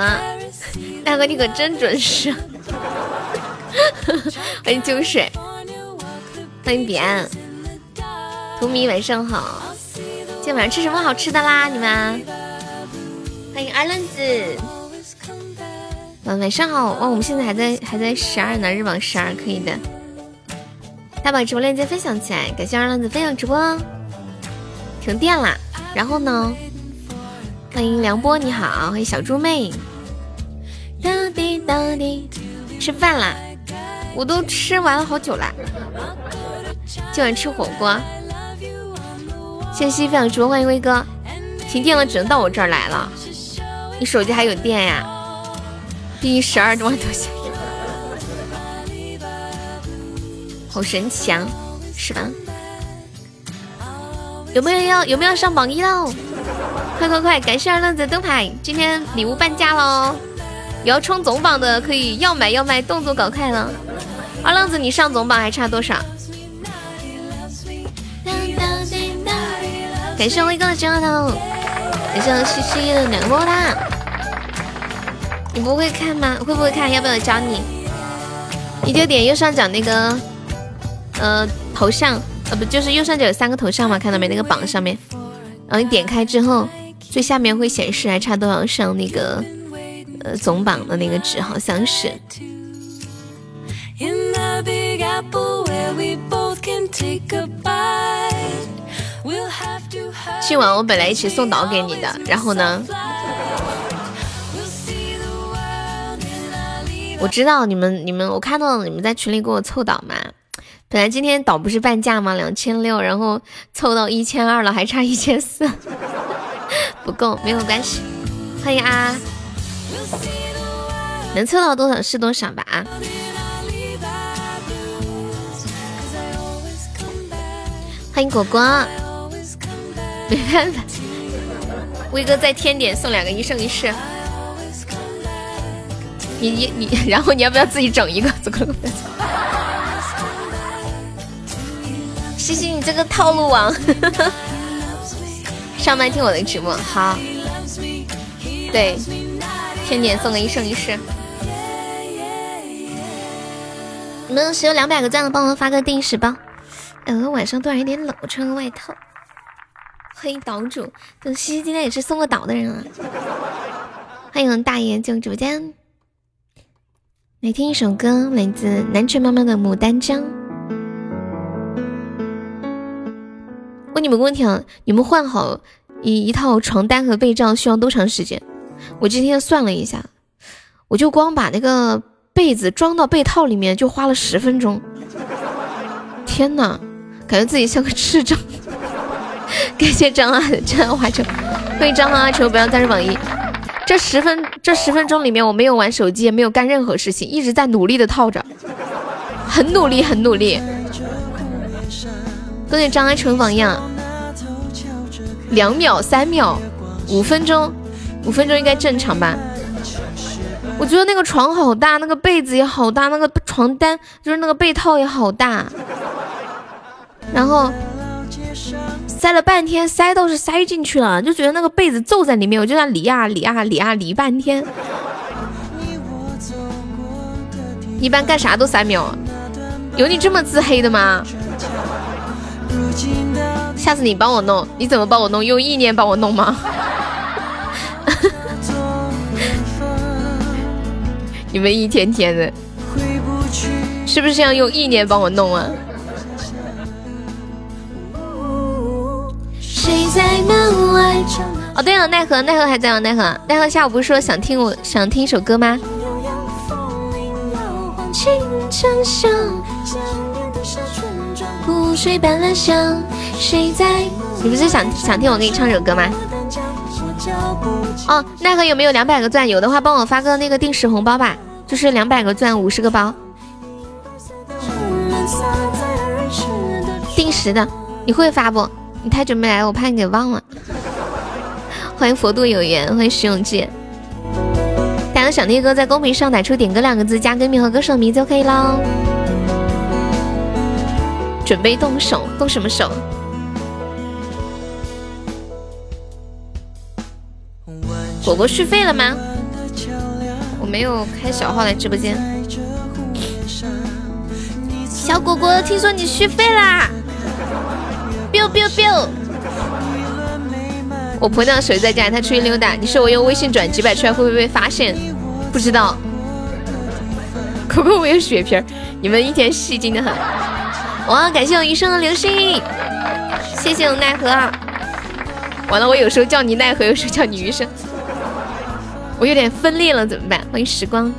哥，大哥你可真准时。欢迎酒水，欢迎彼岸，图迷晚上好。今天晚上吃什么好吃的啦？你们？欢迎二愣子。晚晚上好，哇，我们现在还在还在十二呢，日榜十二，可以的。大把直播链接分享起来，感谢二愣子分享直播。停电啦，然后呢？欢迎梁波，你好，欢迎小猪妹。吃饭啦，我都吃完了好久啦。今晚吃火锅。谢谢分享直播，欢迎威哥。停电了，只能到我这儿来了。你手机还有电呀？第一十二万多钱，好神奇啊，是吧？有没有要有没有上榜一喽？快快快！感谢二愣子灯牌，今天礼物半价喽！有要冲总榜的可以要买要卖，动作搞快了。二愣子，你上总榜还差多少？感谢威哥的九号头，感谢西西的两个么哒。你不会看吗？会不会看？要不要教你？你就点右上角那个呃头像。呃不，就是右上角有三个头像嘛，看到没？那个榜上面，然后你点开之后，最下面会显示还差多少上那个呃总榜的那个值，好像是。今晚我本来一起送岛给你的，然后呢？我知道你们你们，我看到你们在群里给我凑岛嘛。本来今天岛不是半价吗？两千六，然后凑到一千二了，还差一千四，不够，没有关系。欢迎啊，能凑到多少是多少吧啊！欢迎果果，没办法，威哥再添点送两个一生一世。你你你，然后你要不要自己整一个？走走走。西西，你这个套路王，上麦听我的直播，好，对，天点送个一生一世。你们谁有两百个赞的，帮我发个定时包。呃，晚上突然有点冷，我穿个外套。欢迎岛主，等西西今天也是送个岛的人啊。欢迎大爷进入直播间，来听一首歌，来自南拳妈妈的《牡丹江》。问你们个问题啊，你们换好一一套床单和被罩需要多长时间？我今天算了一下，我就光把那个被子装到被套里面就花了十分钟。天呐，感觉自己像个智障。感谢张阿张阿华球，欢迎张阿球不要加入榜一。这十分这十分钟里面我没有玩手机，也没有干任何事情，一直在努力的套着，很努力很努力。跟着张阿成榜样，两秒、三秒、五分钟，五分钟应该正常吧？我觉得那个床好大，那个被子也好大，那个床单就是那个被套也好大，然后塞了半天，塞倒是塞进去了，就觉得那个被子皱在里面，我就在理啊理啊理啊理半天。一般干啥都三秒，有你这么自黑的吗？下次你帮我弄，你怎么帮我弄？用意念帮我弄吗？你们一天天的，是不是要用意念帮我弄啊？哦，对了，奈何奈何还在吗？奈何奈何下午不是说想听我想听一首歌吗？湖水般蓝香，谁在？你不是想想听我给你唱首歌吗？哦，奈何有没有两百个钻？有的话帮我发个那个定时红包吧，就是两百个钻五十个包，定时的。你会发不？你太久没来，我怕你给忘了。欢迎佛度有缘，欢迎石永志。大家想听歌，在公屏上打出“点歌”两个字，加歌名和歌手名就可以喽。准备动手，动什么手？果果续费了吗？没有开小号来直播间。小果果，听说你续费啦！biu biu biu。我婆娘手机在家，她出去溜达。你说我用微信转几百出来会不会被发现？不知道。可可我有血瓶，你们一天戏精的很。哇，感谢我余生的流星，谢谢我奈何。完了，我有时候叫你奈何，有时候叫你余生，我有点分裂了，怎么办？欢迎时光。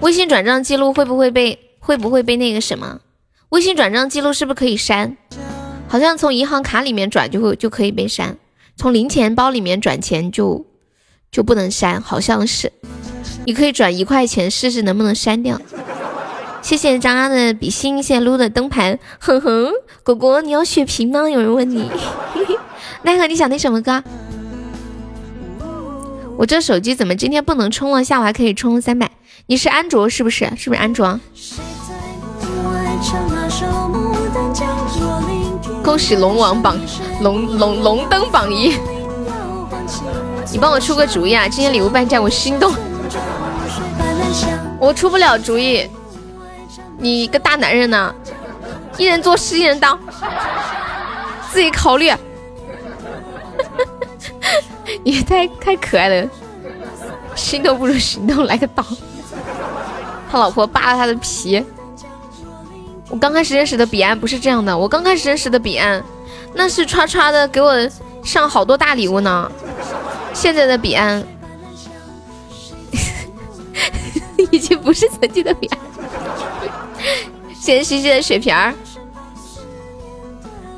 微信转账记录会不会被会不会被那个什么？微信转账记录是不是可以删？好像从银行卡里面转就会就可以被删，从零钱包里面转钱就就不能删，好像是。你可以转一块钱试试能不能删掉。谢谢张阿的比心，谢谢撸的灯牌。哼哼，果果你要血瓶吗？有人问你。奈何你想听什么歌？我这手机怎么今天不能充了？下午还可以充三百。你是安卓是不是？是不是安卓？恭喜龙王榜龙龙龙登榜一！你帮我出个主意啊！今天礼物半价，我心动。我出不了主意，你个大男人呢？一人做事一人当，自己考虑。你太太可爱了，心动不如行动，来个刀。他老婆扒了他的皮。我刚开始认识的彼岸不是这样的，我刚开始认识的彼岸，那是唰唰的给我上好多大礼物呢。现在的彼岸 已经不是曾经的彼岸。谢谢西西的血瓶儿，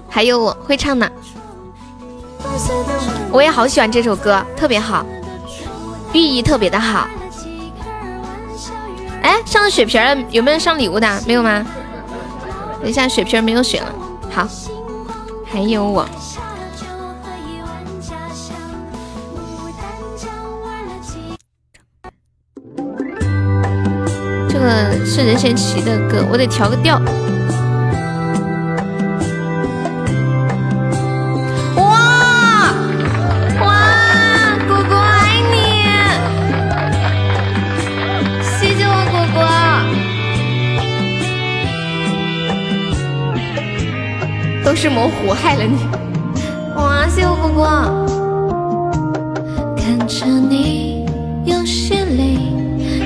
还有我会唱呢。我也好喜欢这首歌，特别好，寓意特别的好。哎，上了血瓶了，有没有上礼物的？没有吗？等一下，血瓶没有血了。好，还有我。这个是任贤齐的歌，我得调个调。模糊害了你，哇！谢我果果。看着你有些累，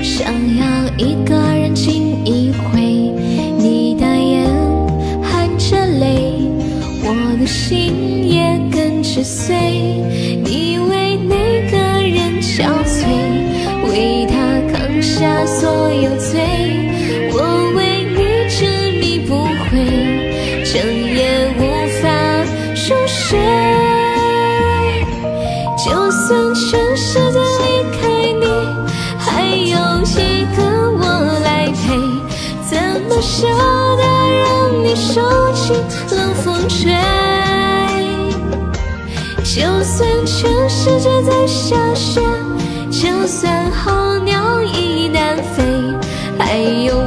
想要一个人静一回。你的眼含着泪，我的心也跟着碎。舍得让你受尽冷风吹？就算全世界在下雪，就算候鸟已南飞，还有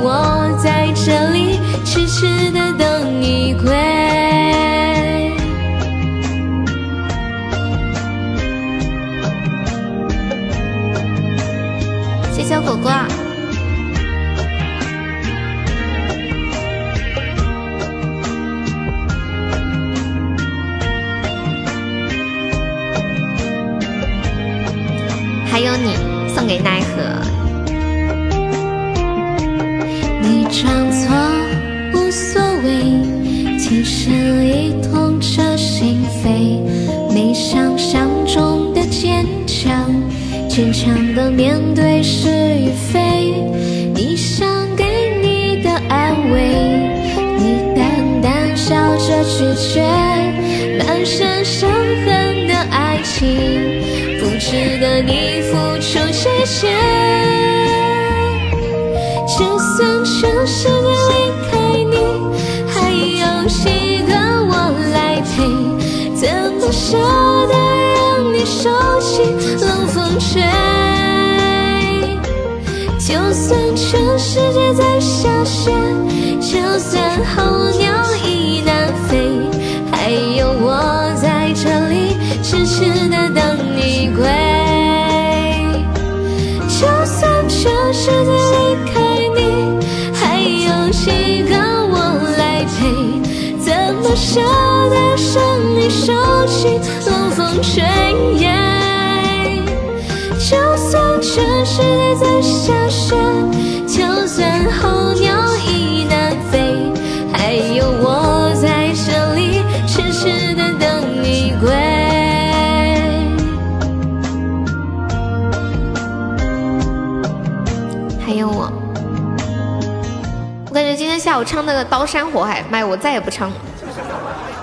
刀山火海》，妈呀，我再也不唱了。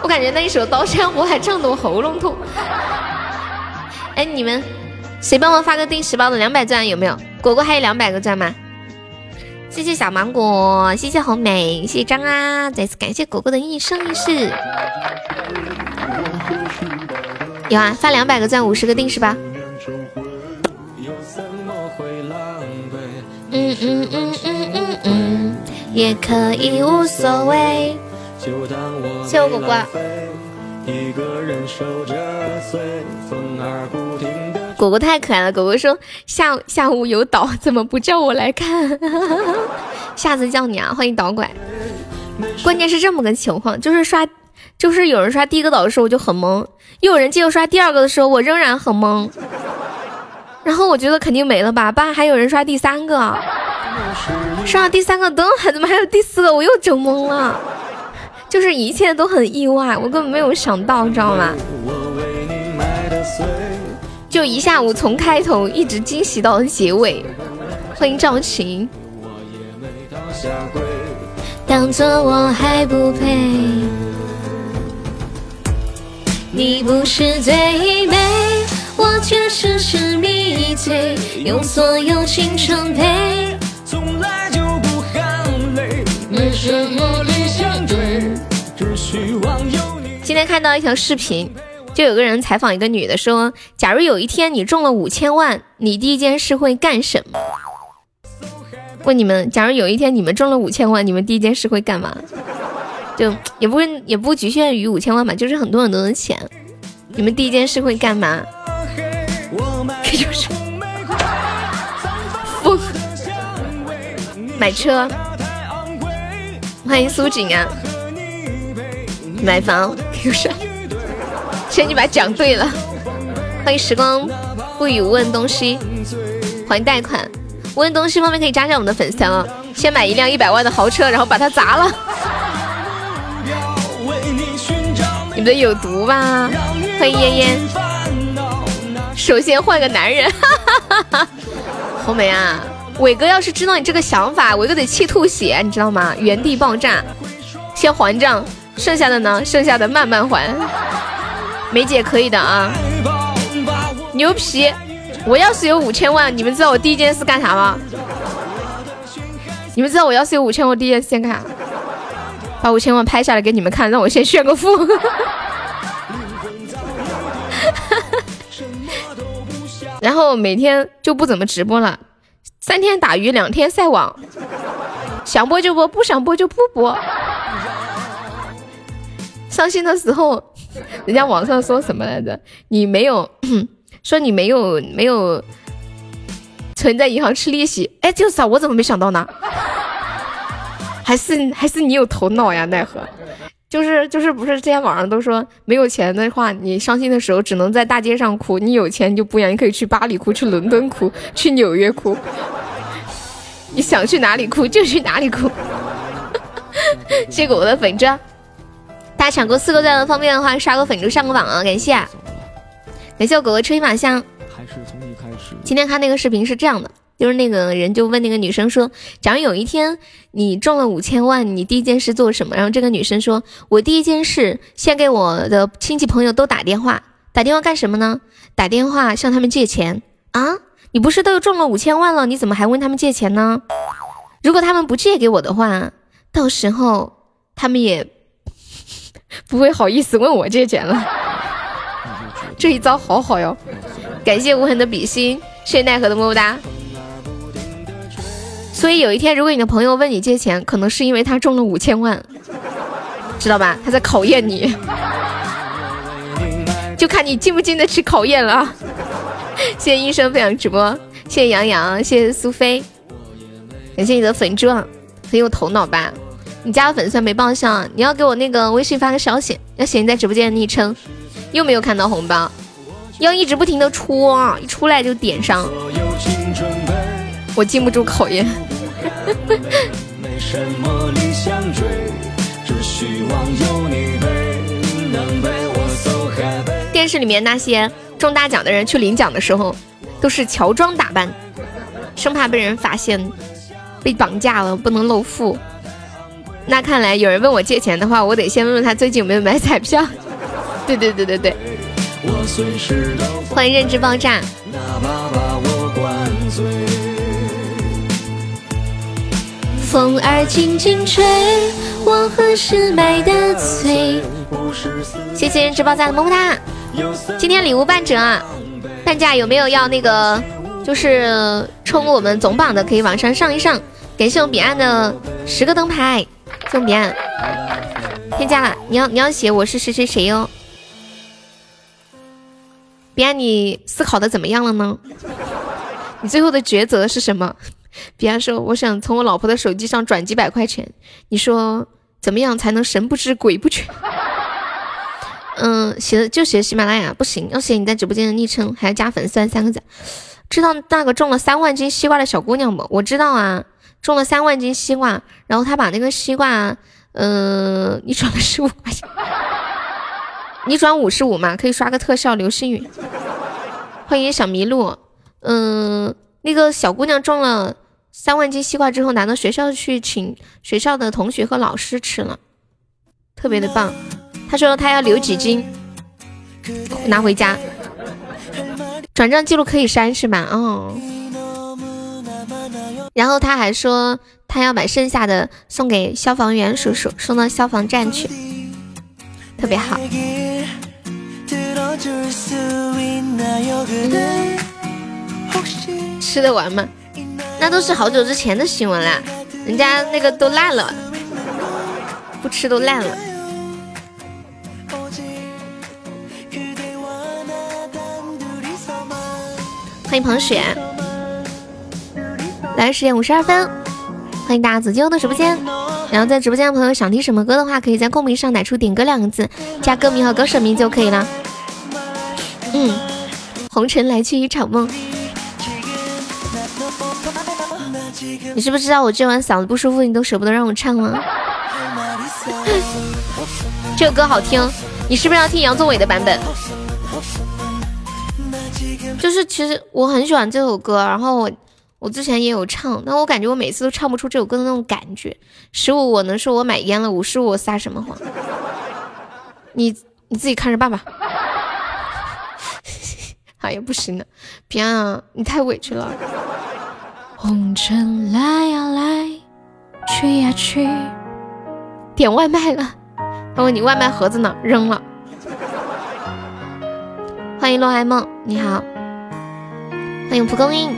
我感觉那一首《刀山火海》唱的我喉咙痛。哎，你们谁帮我发个定时包的两百钻有没有？果果还有两百个钻吗？谢谢小芒果，谢谢红梅，谢谢张啊！再次感谢果果的一生一世。有啊，发两百个钻，五十个定时包。也可以无所谓。谢我果果。果果太可爱了，果果说下下午有岛，怎么不叫我来看？下次叫你啊，欢迎导拐。关键是这么个情况，就是刷，就是有人刷第一个岛的时候我就很懵，又有人接着刷第二个的时候我仍然很懵，然后我觉得肯定没了吧，不然还有人刷第三个，刷了第三个灯，还怎么还有第四个？我又整懵了。就是一切都很意外，我根本没有想到，知道吗？就一下午从开头一直惊喜到结尾。欢迎赵晴。当作我还不配，你不是最美，我却时时迷醉，用所有青春陪。从来就不喊累，没什么理想追。今天看到一条视频，就有个人采访一个女的，说：“假如有一天你中了五千万，你第一件事会干什么？”问你们，假如有一天你们中了五千万，你们第一件事会干嘛？就也不也不局限于五千万吧，就是很多很多的钱，你们第一件事会干嘛？这就是疯买车，欢迎苏锦啊！买房，Q 帅，仙女把讲对了。欢迎时光不语问东西，欢迎贷款。问东西方面可以加上我们的粉丝啊，先买一辆一百万的豪车，然后把它砸了。你们有毒吧？欢迎嫣嫣。首先换个男人，红梅啊，伟哥要是知道你这个想法，伟哥得气吐血，你知道吗？原地爆炸，先还账。剩下的呢？剩下的慢慢还。梅姐可以的啊，牛皮！我要是有五千万，你们知道我第一件事干啥吗？你们知道我要是有五千万，第一件事干啥？把五千万拍下来给你们看，让我先炫个富。然后每天就不怎么直播了，三天打鱼两天晒网，想播就播，不想播就不播。伤心的时候，人家网上说什么来着？你没有 说你没有没有存在银行吃利息？哎，就是啊，我怎么没想到呢？还是还是你有头脑呀？奈何？就是就是不是之前网上都说没有钱的话，你伤心的时候只能在大街上哭；你有钱你就不一样，你可以去巴黎哭，去伦敦哭，去纽约哭，你想去哪里哭就去哪里哭。谢谢我的粉钻。大家抢够四个钻的方便的话，刷个粉猪上个榜啊！感谢，感谢我狗狗吹马香。今天看那个视频是这样的，就是那个人就问那个女生说：“假如有一天你中了五千万，你第一件事做什么？”然后这个女生说：“我第一件事先给我的亲戚朋友都打电话，打电话干什么呢？打电话向他们借钱啊！你不是都中了五千万了，你怎么还问他们借钱呢？如果他们不借给我的话，到时候他们也……”不会好意思问我借钱了，这一招好好哟！感谢无痕的比心，谢谢奈何的么么哒。所以有一天，如果你的朋友问你借钱，可能是因为他中了五千万，知道吧？他在考验你，就看你经不经得起考验了。谢谢医生分享直播，谢谢杨洋，谢谢苏菲，感谢你的粉钻，很有头脑吧？你加了粉丝没报销，你要给我那个微信发个消息，要写你在直播间的昵称。又没有看到红包，要一直不停的戳，一出来就点上。我禁不住考验。电视里面那些中大奖的人去领奖的时候，都是乔装打扮，生怕被人发现，被绑架了不能露富。那看来有人问我借钱的话，我得先问问他最近有没有买彩票。对对对对对。欢迎认知爆炸。风儿轻轻吹，我何时买的醉？谢谢认知爆炸的么么哒。今天礼物半折啊！半价有没有要那个？就是冲我们总榜的，可以往上上一上。感谢我彼岸的十个灯牌。送彼岸，添加了，你要你要写我是谁谁谁哟。彼岸，你思考的怎么样了呢？你最后的抉择是什么？比方说，我想从我老婆的手机上转几百块钱，你说怎么样才能神不知鬼不觉？嗯，写就写喜马拉雅不行，要写你在直播间的昵称，还要加粉丝三个字。知道那个中了三万斤西瓜的小姑娘不？我知道啊。中了三万斤西瓜，然后他把那个西瓜，嗯，你转了十五块钱，你转五十五嘛，可以刷个特效流星雨。欢迎小麋鹿，嗯，那个小姑娘中了三万斤西瓜之后，拿到学校去请学校的同学和老师吃了，特别的棒。他说他要留几斤，拿回家。转账记录可以删是吧？哦。然后他还说，他要把剩下的送给消防员叔叔，送到消防站去，特别好。吃得完吗？那都是好久之前的新闻啦，人家那个都烂了，不吃都烂了。欢迎彭雪。来十点五十二分，欢迎大家走进我的直播间。然后在直播间的朋友想听什么歌的话，可以在公屏上打出“点歌”两个字，加歌名和歌手名就可以了。嗯，红尘来去一场梦。你是不知道我这晚嗓子不舒服，你都舍不得让我唱吗？这个歌好听，你是不是要听杨宗纬的版本？就是其实我很喜欢这首歌，然后我。我之前也有唱，但我感觉我每次都唱不出这首歌的那种感觉。十五我能说我买烟了，五十五我撒什么谎？你你自己看着办吧。哎呀，不行了，别啊，你太委屈了。红尘来呀来，去呀去。点外卖了，他问你外卖盒子呢？扔了。欢迎洛爱梦，你好。欢迎蒲公英。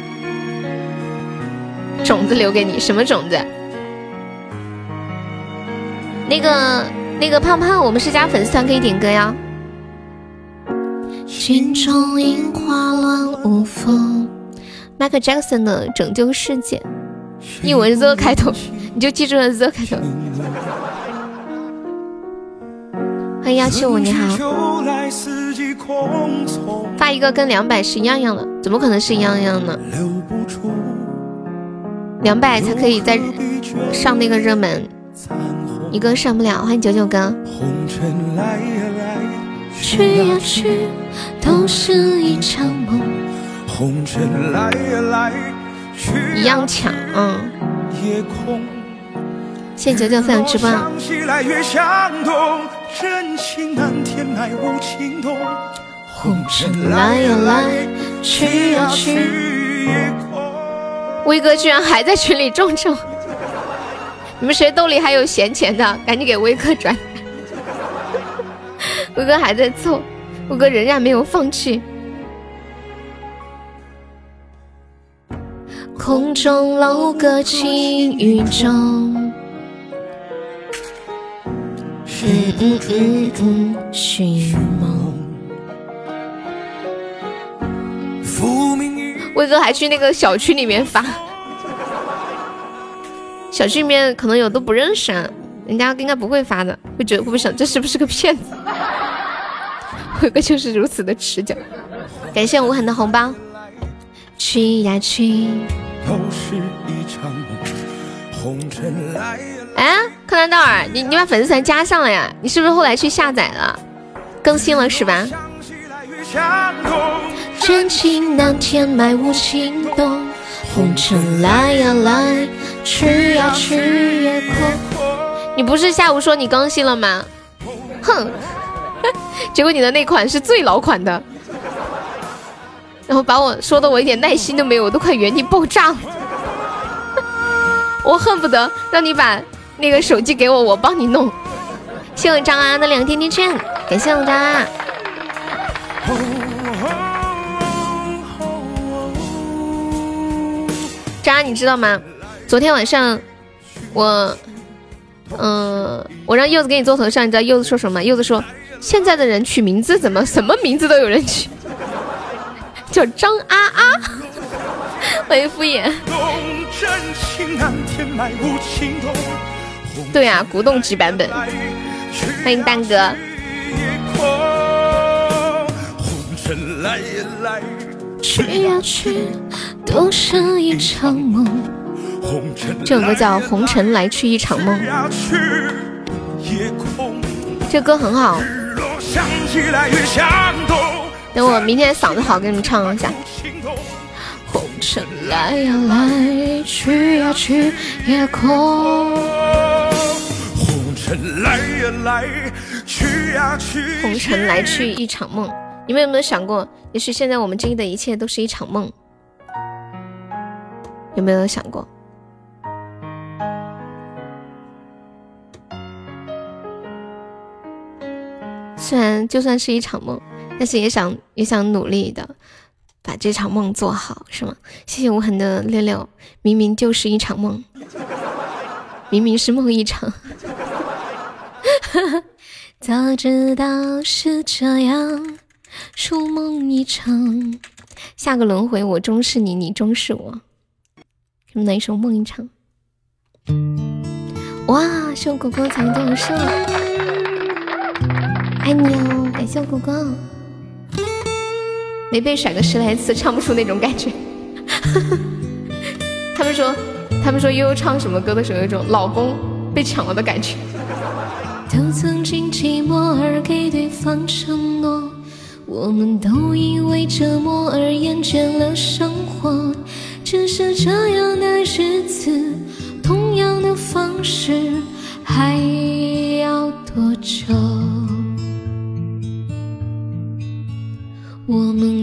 种子留给你，什么种子？那个那个胖胖，我们是加粉丝团可以点歌呀。心中樱花乱舞风，Michael Jackson 的《拯救世界》，英文 Z 开头，你就记住了 Z 开头。欢迎幺七五，你好。发一个跟两百是一样样的，怎么可能是一样样呢？两百才可以在上那个热门，一个上不了。欢迎九九哥。去呀去，都是一场梦。一样抢，嗯。谢谢九九分享直播。红尘来呀来，去呀去。威哥居然还在群里众筹，你们谁兜里还有闲钱的，赶紧给威哥转。威哥还在凑，威哥仍然没有放弃。空中楼阁轻雨中，嗯嗯嗯嗯，寻梦。威哥还去那个小区里面发，小区里面可能有都不认识。人家应该不会发的，会觉得会不想这是不是个骗子？辉哥就是如此的持久。感谢无痕的红包。去呀去。哎，柯南道尔，你你把粉丝团加上了呀？你是不是后来去下载了？更新了是吧？真情难填埋无情洞，红尘来呀来，去呀去也空。你不是下午说你更新了吗？哼，结果你的那款是最老款的，然后把我说的我一点耐心都没有，我都快原地爆炸了。我恨不得让你把那个手机给我，我帮你弄。谢我张安安的两个甜甜圈，感谢我张安。张安，你知道吗？昨天晚上我，嗯，我让柚子给你做头像，你知道柚子说什么？柚子说现在的人取名字怎么什么名字都有人取，叫张啊啊，欢迎敷衍。对啊，古董级版本。欢迎蛋哥。去呀去，都是一场梦。这首歌叫《红尘来去一场梦》。这歌很好。等我明天嗓子好，给你们唱一下。红尘来呀来，去呀去也空。红尘来呀来，去呀去。红尘来去一场梦。你们有没有想过，也许现在我们经历的一切都是一场梦？有没有想过？虽然就算是一场梦，但是也想也想努力的把这场梦做好，是吗？谢谢无痕的六六，明明就是一场梦，明明是梦一场。早知道是这样。初梦一场，下个轮回我终是你，你终是我。什么哪一首梦一场？哇，谢我果果彩多少爱你哦，感谢我果果。没被甩个十来次，唱不出那种感觉。他们说，他们说悠悠唱什么歌的时候，有一种老公被抢了的感觉。都曾经寂寞而给对方承诺。我们都因为折磨而厌倦了生活，只是这样的日子，同样的方式，还要多久？我们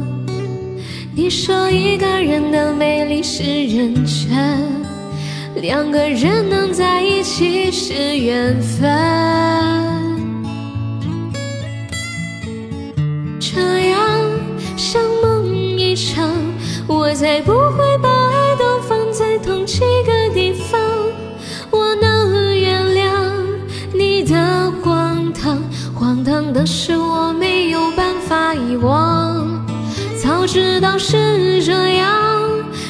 你说一个人的美丽是认真，两个人能在一起是缘分。这样像梦一场我才不会把爱都放在同几个地方。我能原谅你的荒唐，荒唐的是我没有办法遗忘。早知道是这样，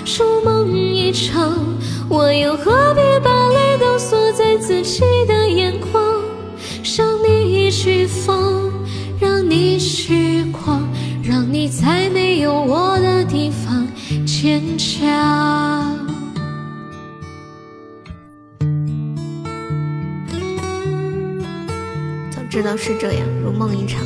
如梦一场，我又何必把泪都锁在自己的眼眶？让你去疯，让你去狂，让你在没有我的地方。坚强。早知道是这样，如梦一场。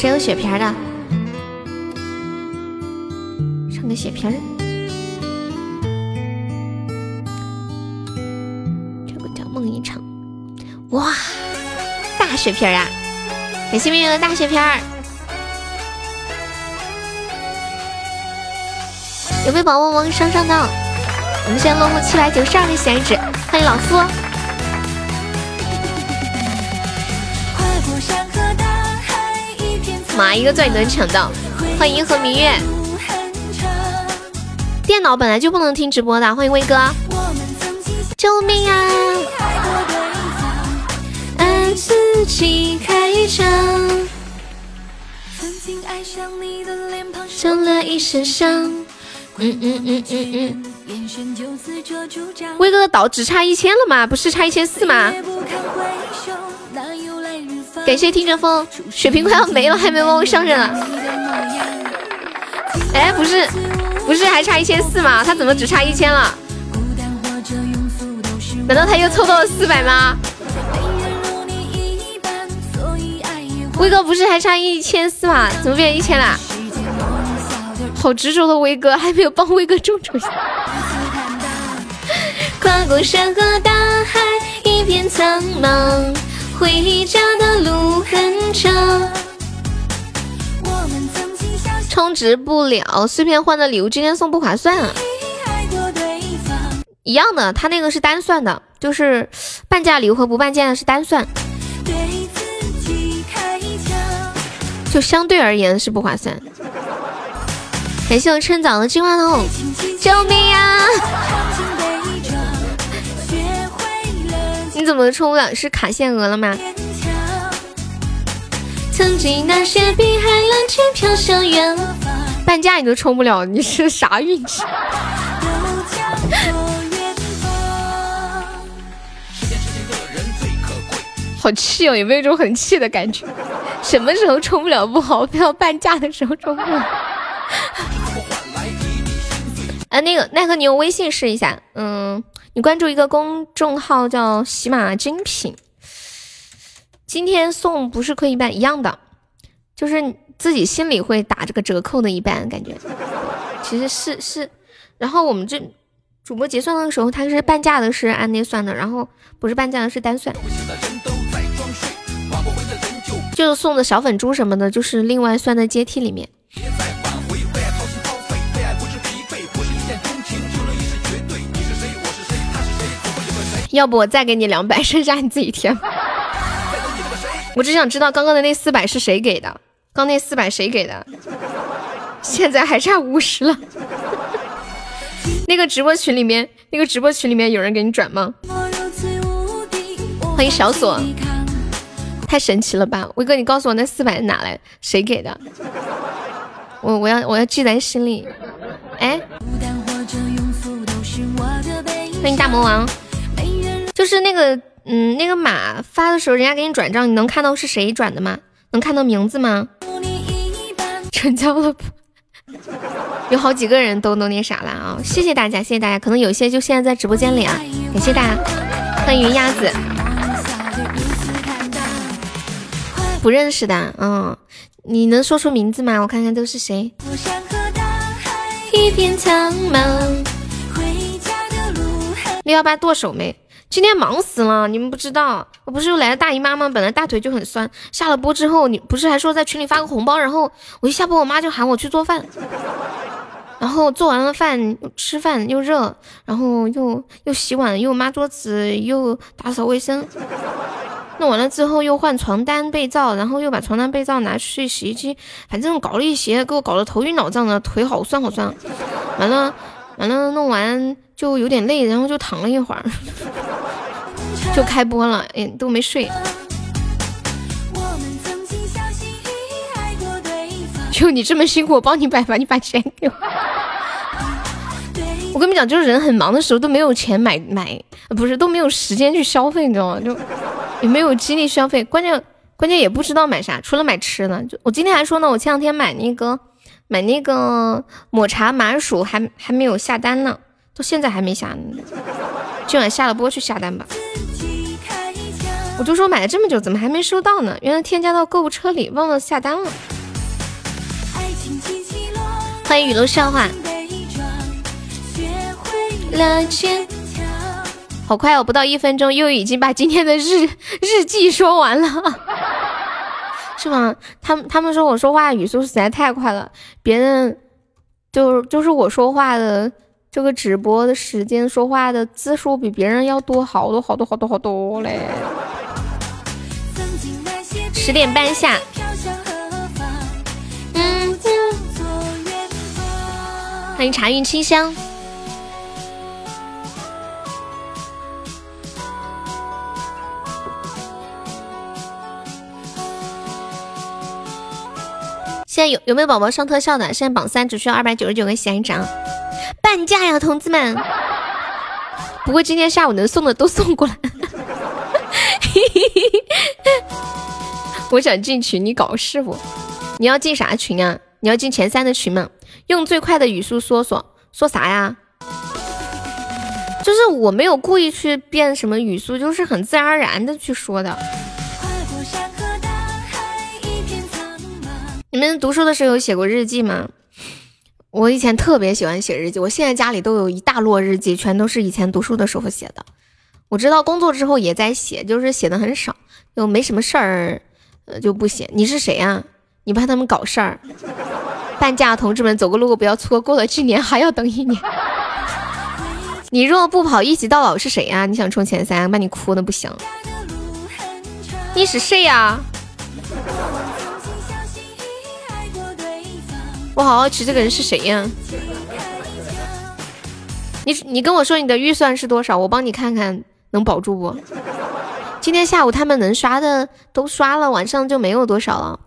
谁有血瓶的？上个血瓶儿。这个叫梦一场，哇，大血瓶啊！感谢命运的大血瓶儿，有没有宝宝们上上到？我们现在落后七百九十二个喜爱值，欢迎老夫。妈，一个钻你能抢到？欢迎银河明月。电脑本来就不能听直播的，欢迎威哥。救命啊！爱自己开枪。受了一身伤。嗯嗯嗯嗯嗯。威哥的岛只差一千了吗？不是差一千四吗？感谢听着风，血瓶快要没了，还没帮我上任了。哎，不是，不是还差一千四吗？他怎么只差一千了？难道他又凑到了四百吗？威哥不是还差一千四吗？怎么变一千啦？好执着的威哥，还没有帮威哥众筹下。跨过山河大海，一片苍茫，回家的路很长。充值不了，碎片换的礼物今天送不划算啊。一样的，他那个是单算的，就是半价礼物和不半价的是单算，就相对而言是不划算。感谢我趁早的金话筒，救命呀！怎么充不了？是卡限额了吗？曾经那些碧海蓝天飘向远方，半价你都充不了，你是啥运气？好气哦，有没有一种很气的感觉？什么时候充不了不好，非要半价的时候充不了。哎，那个奈何，你用微信试一下。嗯，你关注一个公众号叫喜马精品，今天送不是亏一半一样的，就是自己心里会打这个折扣的一半感觉。其实是是，然后我们这主播结算的时候，他是半价的，是按那算的，然后不是半价的是单算。就是送的小粉猪什么的，就是另外算在阶梯里面。要不我再给你两百，剩下你自己填。我只想知道刚刚的那四百是谁给的？刚那四百谁给的？现在还差五十了。那个直播群里面，那个直播群里面有人给你转吗？欢迎小锁。太神奇了吧，威哥，你告诉我那四百哪来？谁给的？我我要我要记在心里。哎，欢迎大魔王，就是那个嗯那个码发的时候，人家给你转账，你能看到是谁转的吗？能看到名字吗？成交了不？有好几个人都都那啥了啊！谢谢大家，谢谢大家，可能有些就现在在直播间里啊，感谢大家，欢迎云鸭子。不认识的，嗯，你能说出名字吗？我看看都是谁。六幺八剁手没？今天忙死了，你们不知道，我不是又来了大姨妈吗？本来大腿就很酸，下了播之后，你不是还说在群里发个红包，然后我一下播，我妈就喊我去做饭，然后做完了饭吃饭又热，然后又又洗碗又抹桌子又打扫卫生，弄完了之后又换床单被罩，然后又把床单被罩拿去洗衣机，反正搞了一些，给我搞得头晕脑胀的，腿好酸好酸，完了完了弄完就有点累，然后就躺了一会儿。就开播了，哎，都没睡。就你这么辛苦，我帮你买吧，你把钱给我。我跟你讲，就是人很忙的时候都没有钱买买，不是都没有时间去消费，你知道吗？就也没有精力消费，关键关键也不知道买啥，除了买吃的。就我今天还说呢，我前两天买那个买那个抹茶麻薯，还还没有下单呢，到现在还没下呢。今晚下了播去下单吧。我就说买了这么久，怎么还没收到呢？原来添加到购物车里，忘了下单了。欢迎雨露笑话。好快哦，不到一分钟又已经把今天的日日记说完了，是吗？他们他们说我说话语速实在太快了，别人就就是我说话的这个直播的时间说话的字数比别人要多好多好多好多好多嘞。十点半下。欢迎茶韵清香。现在有有没有宝宝上特效的？现在榜三只需要二百九十九个喜爱值，半价呀，同志们！不过今天下午能送的都送过来。我想进群，你搞事不？你要进啥群啊？你要进前三的群吗？用最快的语速说说说啥呀？就是我没有故意去变什么语速，就是很自然而然的去说的。你们读书的时候有写过日记吗？我以前特别喜欢写日记，我现在家里都有一大摞日记，全都是以前读书的时候写的。我知道工作之后也在写，就是写的很少，又没什么事儿。呃，就不写。你是谁呀？你怕他们搞事儿？半价，同志们，走过路过不要错过了，今年还要等一年。你若不跑，一起到老是谁呀？你想冲前三，把你哭的不行。你是谁呀？我好好奇这个人是谁呀？你你跟我说你的预算是多少，我帮你看看能保住不？今天下午他们能刷的都刷了，晚上就没有多少了。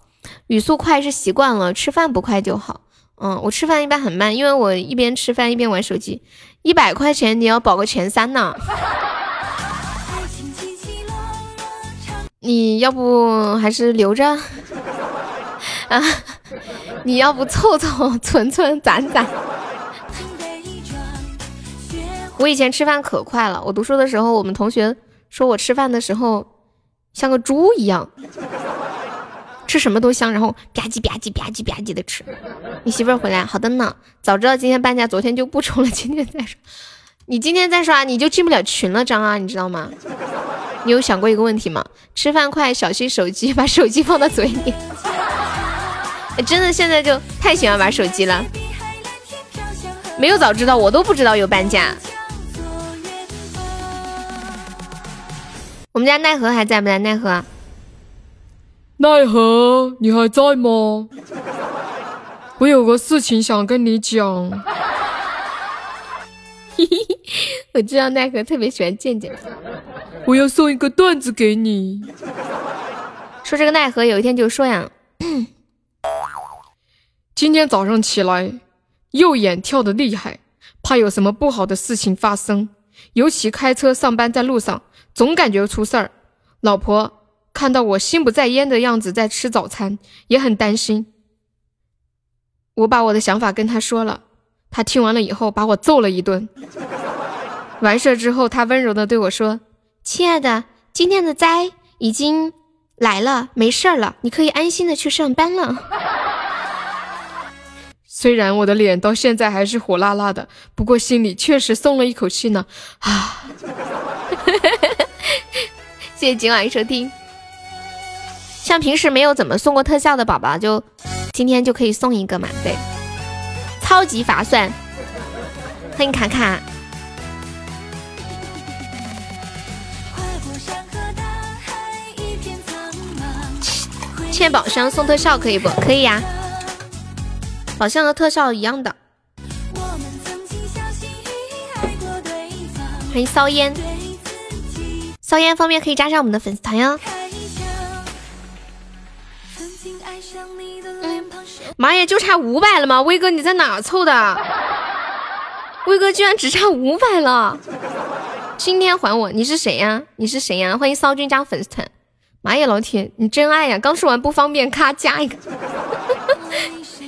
语速快是习惯了，吃饭不快就好。嗯，我吃饭一般很慢，因为我一边吃饭一边玩手机。一百块钱你要保个前三呢？你要不还是留着？啊，你要不凑凑存存攒攒？我以前吃饭可快了，我读书的时候，我们同学。说我吃饭的时候像个猪一样，吃什么都香，然后吧唧吧唧吧唧吧唧的吃。你媳妇儿回来，好的呢。早知道今天半价，昨天就不充了，今天再刷。你今天再刷，你就进不了群了，张啊，你知道吗？你有想过一个问题吗？吃饭快，小心手机，把手机放到嘴里。真的现在就太喜欢玩手机了。没有早知道，我都不知道有半价。我们家奈何还在不在？奈何，奈何，你还在吗？我有个事情想跟你讲。我知道奈何特别喜欢健健。我要送一个段子给你。说这个奈何有一天就说呀，今天早上起来，右眼跳的厉害，怕有什么不好的事情发生，尤其开车上班在路上。总感觉出事儿，老婆看到我心不在焉的样子在吃早餐，也很担心。我把我的想法跟他说了，他听完了以后把我揍了一顿。完事之后，他温柔的对我说：“亲爱的，今天的灾已经来了，没事儿了，你可以安心的去上班了。”虽然我的脸到现在还是火辣辣的，不过心里确实松了一口气呢。啊。谢谢今晚收听。像平时没有怎么送过特效的宝宝，就今天就可以送一个嘛，对，超级划算。欢迎卡卡。欠宝箱送特效可以不可以呀？宝箱和特效一样的。欢迎骚烟，骚烟方便可以加上我们的粉丝团哟。妈呀，就差五百了吗？威哥你在哪凑的？威哥居然只差五百了！今天还我，你是谁呀？你是谁呀？欢迎骚君加粉丝团。妈呀，老铁，你真爱呀！刚说完不方便，咔加一个。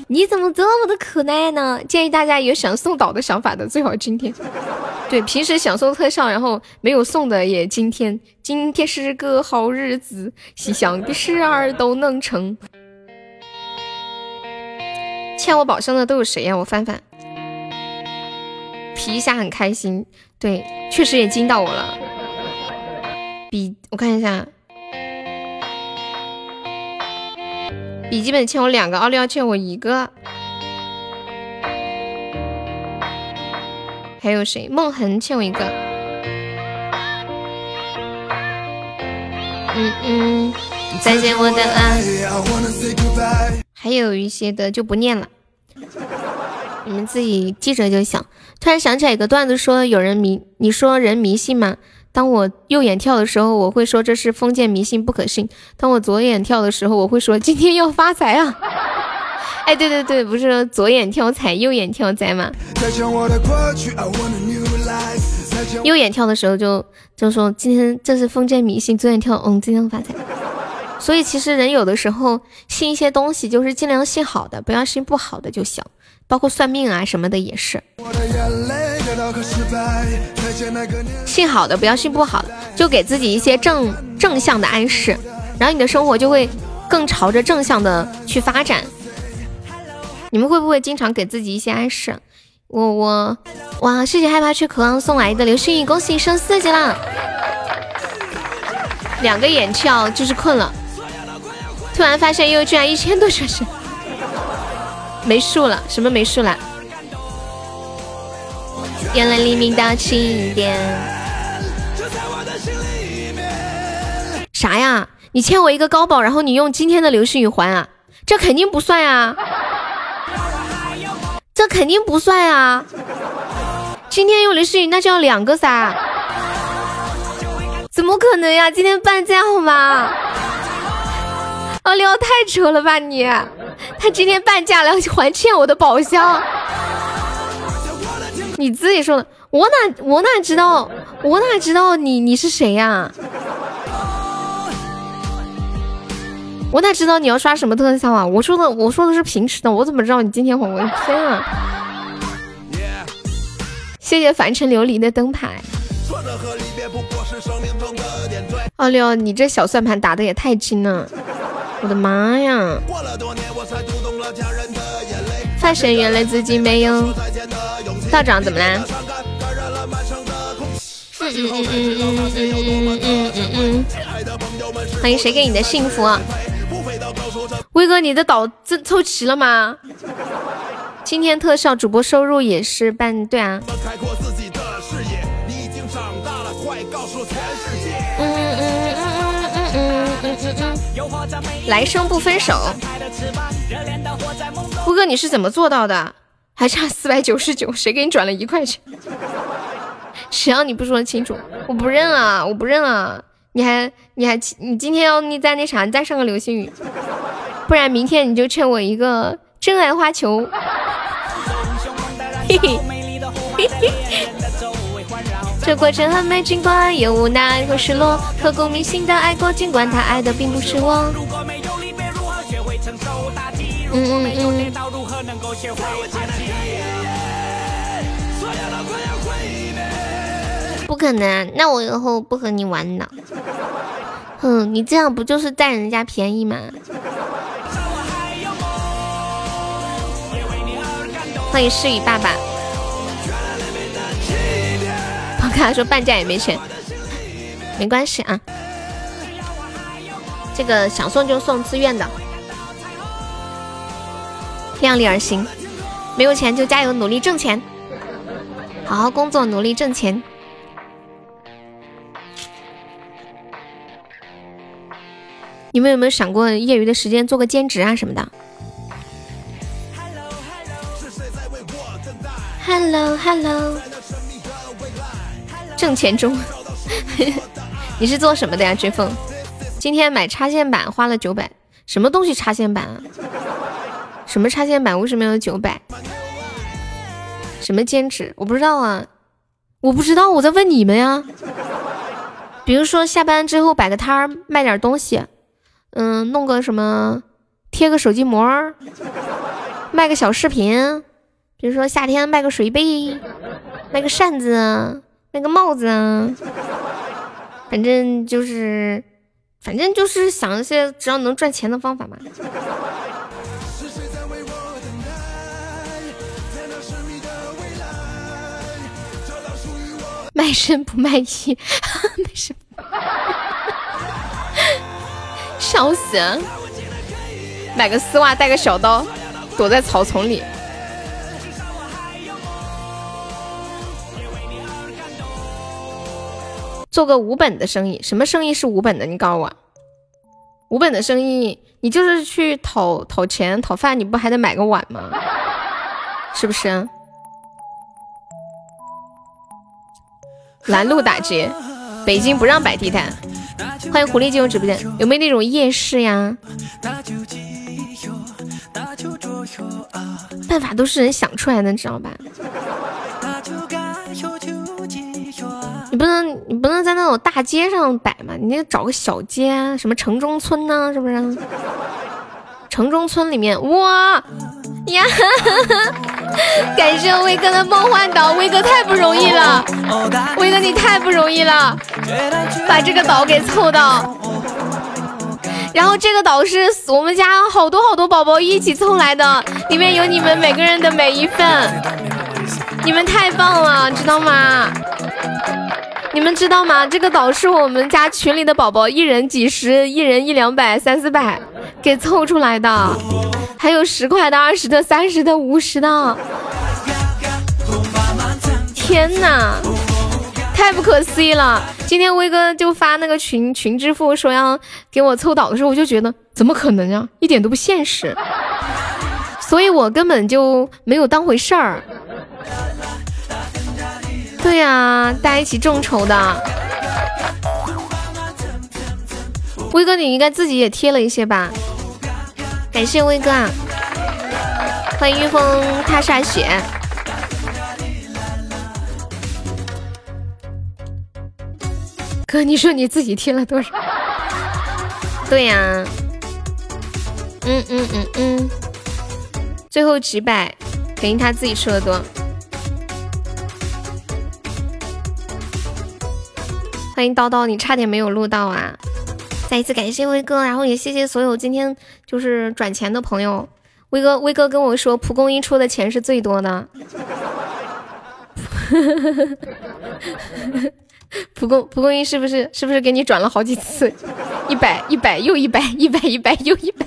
你怎么这么的可爱呢？建议大家有想送岛的想法的，最好今天。对，平时想送特效，然后没有送的也今天。今天是个好日子，心想的事儿都能成。欠我宝箱的都有谁呀？我翻翻，皮一下很开心。对，确实也惊到我了。比，我看一下，笔记本欠我两个，奥利奥欠我一个。还有谁？梦痕欠我一个。嗯嗯，再见我的爱。还有一些的就不念了，你们自己记着就行。突然想起来一个段子，说有人迷，你说人迷信吗？当我右眼跳的时候，我会说这是封建迷信，不可信；当我左眼跳的时候，我会说今天要发财啊。哎，对对对，不是左眼跳财，右眼跳灾吗？右眼跳的时候就就说今天这是封建迷信，左眼跳，嗯，今天发财。所以其实人有的时候信一些东西，就是尽量信好的，不要信不好的就行。包括算命啊什么的也是，信好的不要信不好的，就给自己一些正正向的暗示，然后你的生活就会更朝着正向的去发展。你们会不会经常给自己一些暗示？我我哇！谢谢害怕去渴望送来的流星雨，恭喜升四级了！两个眼跳就是困了，突然发现又居然一千多小时，没数了，什么没数了？原来黎明的起点。啥呀？你欠我一个高保，然后你用今天的流星雨还啊？这肯定不算啊！这肯定不算啊！今天用流星雨那就要两个噻，怎么可能呀？今天半价好吗？奥利奥太扯了吧你！他今天半价来，还欠我的宝箱。你自己说的，我哪我哪知道？我哪知道你你是谁呀？我哪知道你要刷什么特效啊？我说的我说的是平时的，我怎么知道你今天红？我的天啊！谢谢凡尘琉璃的灯牌。奥利奥，你这小算盘打的也太精了！我的妈呀！发神原来自己没有。道长怎么啦？嗯嗯嗯嗯嗯嗯嗯。欢迎谁给你的幸福？威哥，你的岛这凑齐了吗？今天特效主播收入也是半对啊。嗯嗯嗯嗯嗯嗯嗯。来生不分手。威哥，你是怎么做到的？还差四百九十九，谁给你转了一块钱？谁让你不说清楚？我不认啊！我不认啊！你还你还你今天要你再那啥，你再上个流星雨，不然明天你就欠我一个真爱花球。这过程很美，尽管有无奈和失落。刻骨铭心的爱过，尽管他爱的并不是我。嗯嗯嗯。不可能，那我以后不和你玩了。哼，你这样不就是占人家便宜吗？欢迎诗雨爸爸。我看他说半价也没钱，没关系啊，这个想送就送，自愿的，量力而行。没有钱就加油努力挣钱，好好工作，努力挣钱。你们有没有想过业余的时间做个兼职啊什么的？Hello Hello，挣钱中。你是做什么的呀，追风？今天买插线板花了九百，什么东西插线板啊？什么插线板？为什么要九百？什么兼职？我不知道啊，我不知道，我在问你们呀。比如说下班之后摆个摊儿卖点东西。嗯，弄个什么，贴个手机膜，卖个小饰品，比如说夏天卖个水杯，卖个扇子，卖个帽子，反正就是，反正就是想一些只要能赚钱的方法嘛。卖身不卖艺，卖身。笑死！买个丝袜，带个小刀，躲在草丛里，做个无本的生意。什么生意是无本的？你告诉我，无本的生意，你就是去讨讨钱、讨饭，你不还得买个碗吗？是不是？拦路打劫，北京不让摆地摊。欢迎狐狸进入直播间，有没有那种夜市呀？办法都是人想出来的，知道吧？你不能，你不能在那种大街上摆嘛，你得找个小街，什么城中村呢？是不是？城中村里面，哇呀！感谢威哥的梦幻岛，威哥太不容易了，威哥你太不容易了，把这个岛给凑到。然后这个岛是我们家好多好多宝宝一起凑来的，里面有你们每个人的每一份，你们太棒了，知道吗？你们知道吗？这个岛是我们家群里的宝宝一人几十，一人一两百、三四百给凑出来的，还有十块的、二十的、三十的、五十的。天哪，太不可思议了！今天威哥就发那个群群支付说要给我凑岛的时候，我就觉得怎么可能呀，一点都不现实，所以我根本就没有当回事儿。对呀，大家一起众筹的。威哥，你应该自己也贴了一些吧？感谢威哥，啊！欢迎御风踏煞雪。哥，你说你自己贴了多少？对呀，嗯嗯嗯嗯，最后几百，肯定他自己出的多。欢迎叨叨，你差点没有录到啊！再一次感谢威哥，然后也谢谢所有今天就是转钱的朋友。威哥，威哥跟我说，蒲公英出的钱是最多的。蒲公蒲公英是不是是不是给你转了好几次？一百一百又一百，一百一百又一百。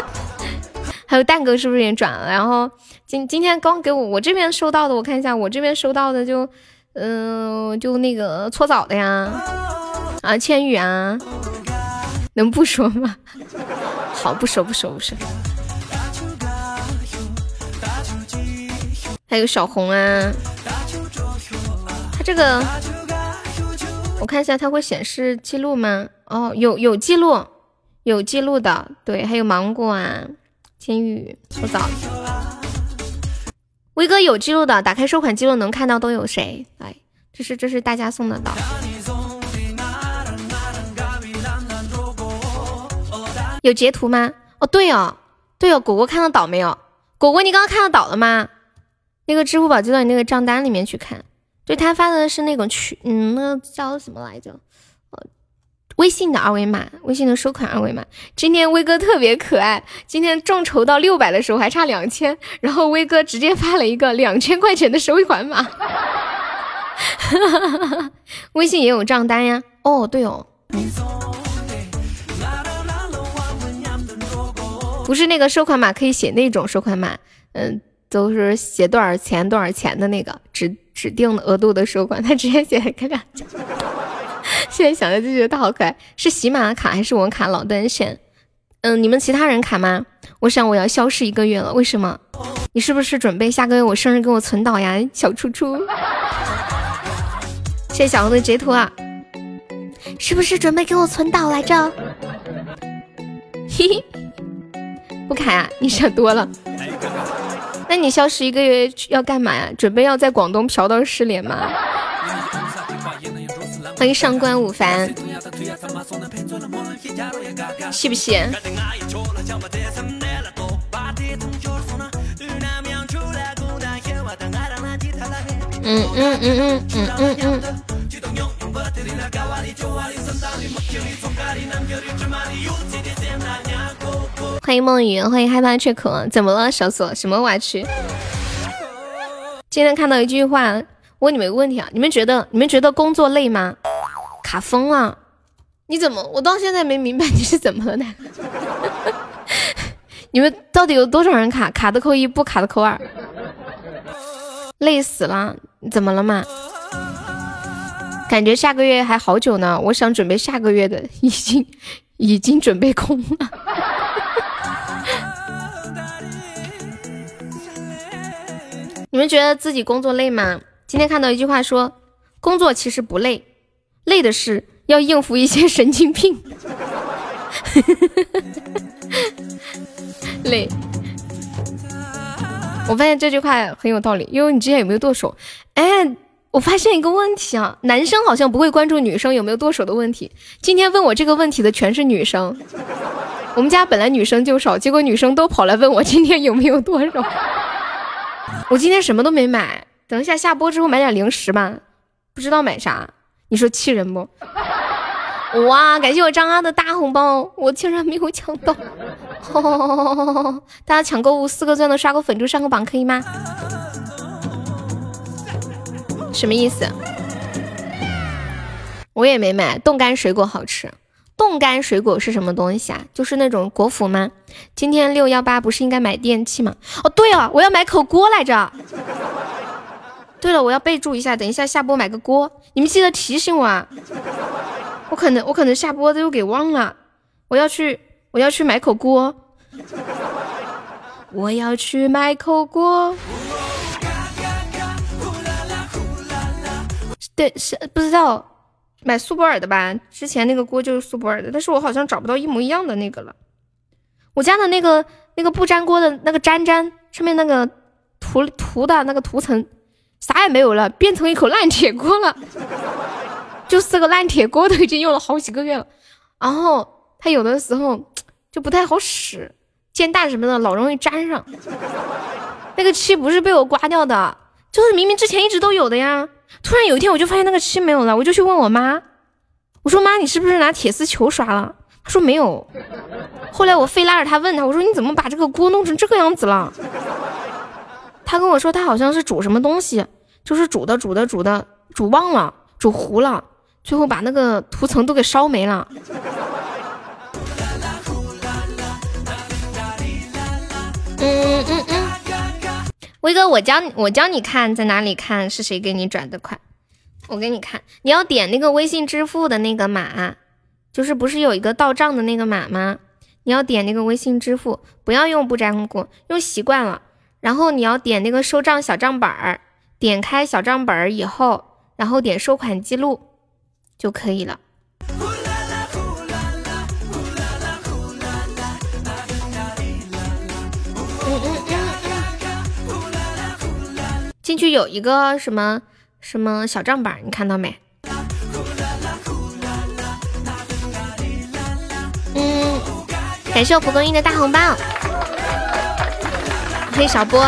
还有蛋哥是不是也转了？然后今今天刚给我我这边收到的，我看一下我这边收到的就。嗯，就那个搓澡的呀，啊，千羽啊，能不说吗？好，不说不说不说。还有小红啊，他这个我看一下，他会显示记录吗？哦，有有记录，有记录的，对，还有芒果啊，千羽搓澡。威哥有记录的，打开收款记录能看到都有谁？哎，这是这是大家送的岛，有截图吗？哦，对哦，对哦，果果看到岛没有？果果你刚刚看到岛了吗？那个支付宝就到你那个账单里面去看，对他发的是那种群，嗯，那个叫什么来着？微信的二维码，微信的收款二维码。今天威哥特别可爱，今天众筹到六百的时候还差两千，然后威哥直接发了一个两千块钱的收款码。微信也有账单呀。哦，对哦，不是那个收款码可以写那种收款码，嗯，都是写多少钱多少钱的那个指指定额度的收款，他直接写个两千。现在想着就觉得他好可爱，是喜马卡还是我卡老单选？嗯，你们其他人卡吗？我想我要消失一个月了，为什么？你是不是准备下个月我生日给我存档呀，小初初？谢谢小红的截图啊！是不是准备给我存档来着？嘿嘿，不卡呀？你想多了。那你消失一个月要干嘛呀？准备要在广东嫖到失联吗？欢迎上官五凡，是不是？嗯嗯嗯嗯嗯嗯嗯。欢迎梦雨，欢迎害怕缺口，怎么了，小锁？什么歪曲？今天看到一句话。问你们个问题啊，你们觉得你们觉得工作累吗？卡疯了？你怎么？我到现在没明白你是怎么了呢？你们到底有多少人卡？卡的扣一，不卡的扣二。累死了？怎么了嘛？感觉下个月还好久呢，我想准备下个月的，已经已经准备空了。你们觉得自己工作累吗？今天看到一句话说，工作其实不累，累的是要应付一些神经病。累。我发现这句话很有道理，因为你之前有没有剁手？哎，我发现一个问题啊，男生好像不会关注女生有没有剁手的问题。今天问我这个问题的全是女生。我们家本来女生就少，结果女生都跑来问我今天有没有剁手。我今天什么都没买。等一下下播之后买点零食吧，不知道买啥，你说气人不？哇，感谢我张阿的大红包，我竟然没有抢到！大家抢购物四个钻的刷个粉猪上个榜可以吗？什么意思？我也没买，冻干水果好吃。冻干水果是什么东西啊？就是那种果脯吗？今天六幺八不是应该买电器吗？哦，对了，我要买口锅来着。对了，我要备注一下，等一下下播买个锅，你们记得提醒我啊！我可能我可能下播都给忘了，我要去我要去买口锅，我要去买口锅。对，是不知道买苏泊尔的吧？之前那个锅就是苏泊尔的，但是我好像找不到一模一样的那个了。我家的那个那个不粘锅的那个粘粘上面那个涂涂的那个涂层。啥也没有了，变成一口烂铁锅了，就四个烂铁锅都已经用了好几个月了，然后它有的时候就不太好使，煎蛋什么的老容易粘上。那个漆不是被我刮掉的，就是明明之前一直都有的呀。突然有一天我就发现那个漆没有了，我就去问我妈，我说妈，你是不是拿铁丝球刷了？她说没有。后来我非拉着她问她，我说你怎么把这个锅弄成这个样子了？他跟我说，他好像是煮什么东西，就是煮的煮的煮的煮忘了，煮糊了，最后把那个涂层都给烧没了。嗯嗯嗯，威哥，我教我教你看在哪里看是谁给你转的款，我给你看，你要点那个微信支付的那个码，就是不是有一个到账的那个码吗？你要点那个微信支付，不要用不粘锅，用习惯了。然后你要点那个收账小账本儿，点开小账本儿以后，然后点收款记录就可以了。进去有一个什么什么小账本儿，你看到没？嗯，感谢我蒲公英的大红包。黑小波，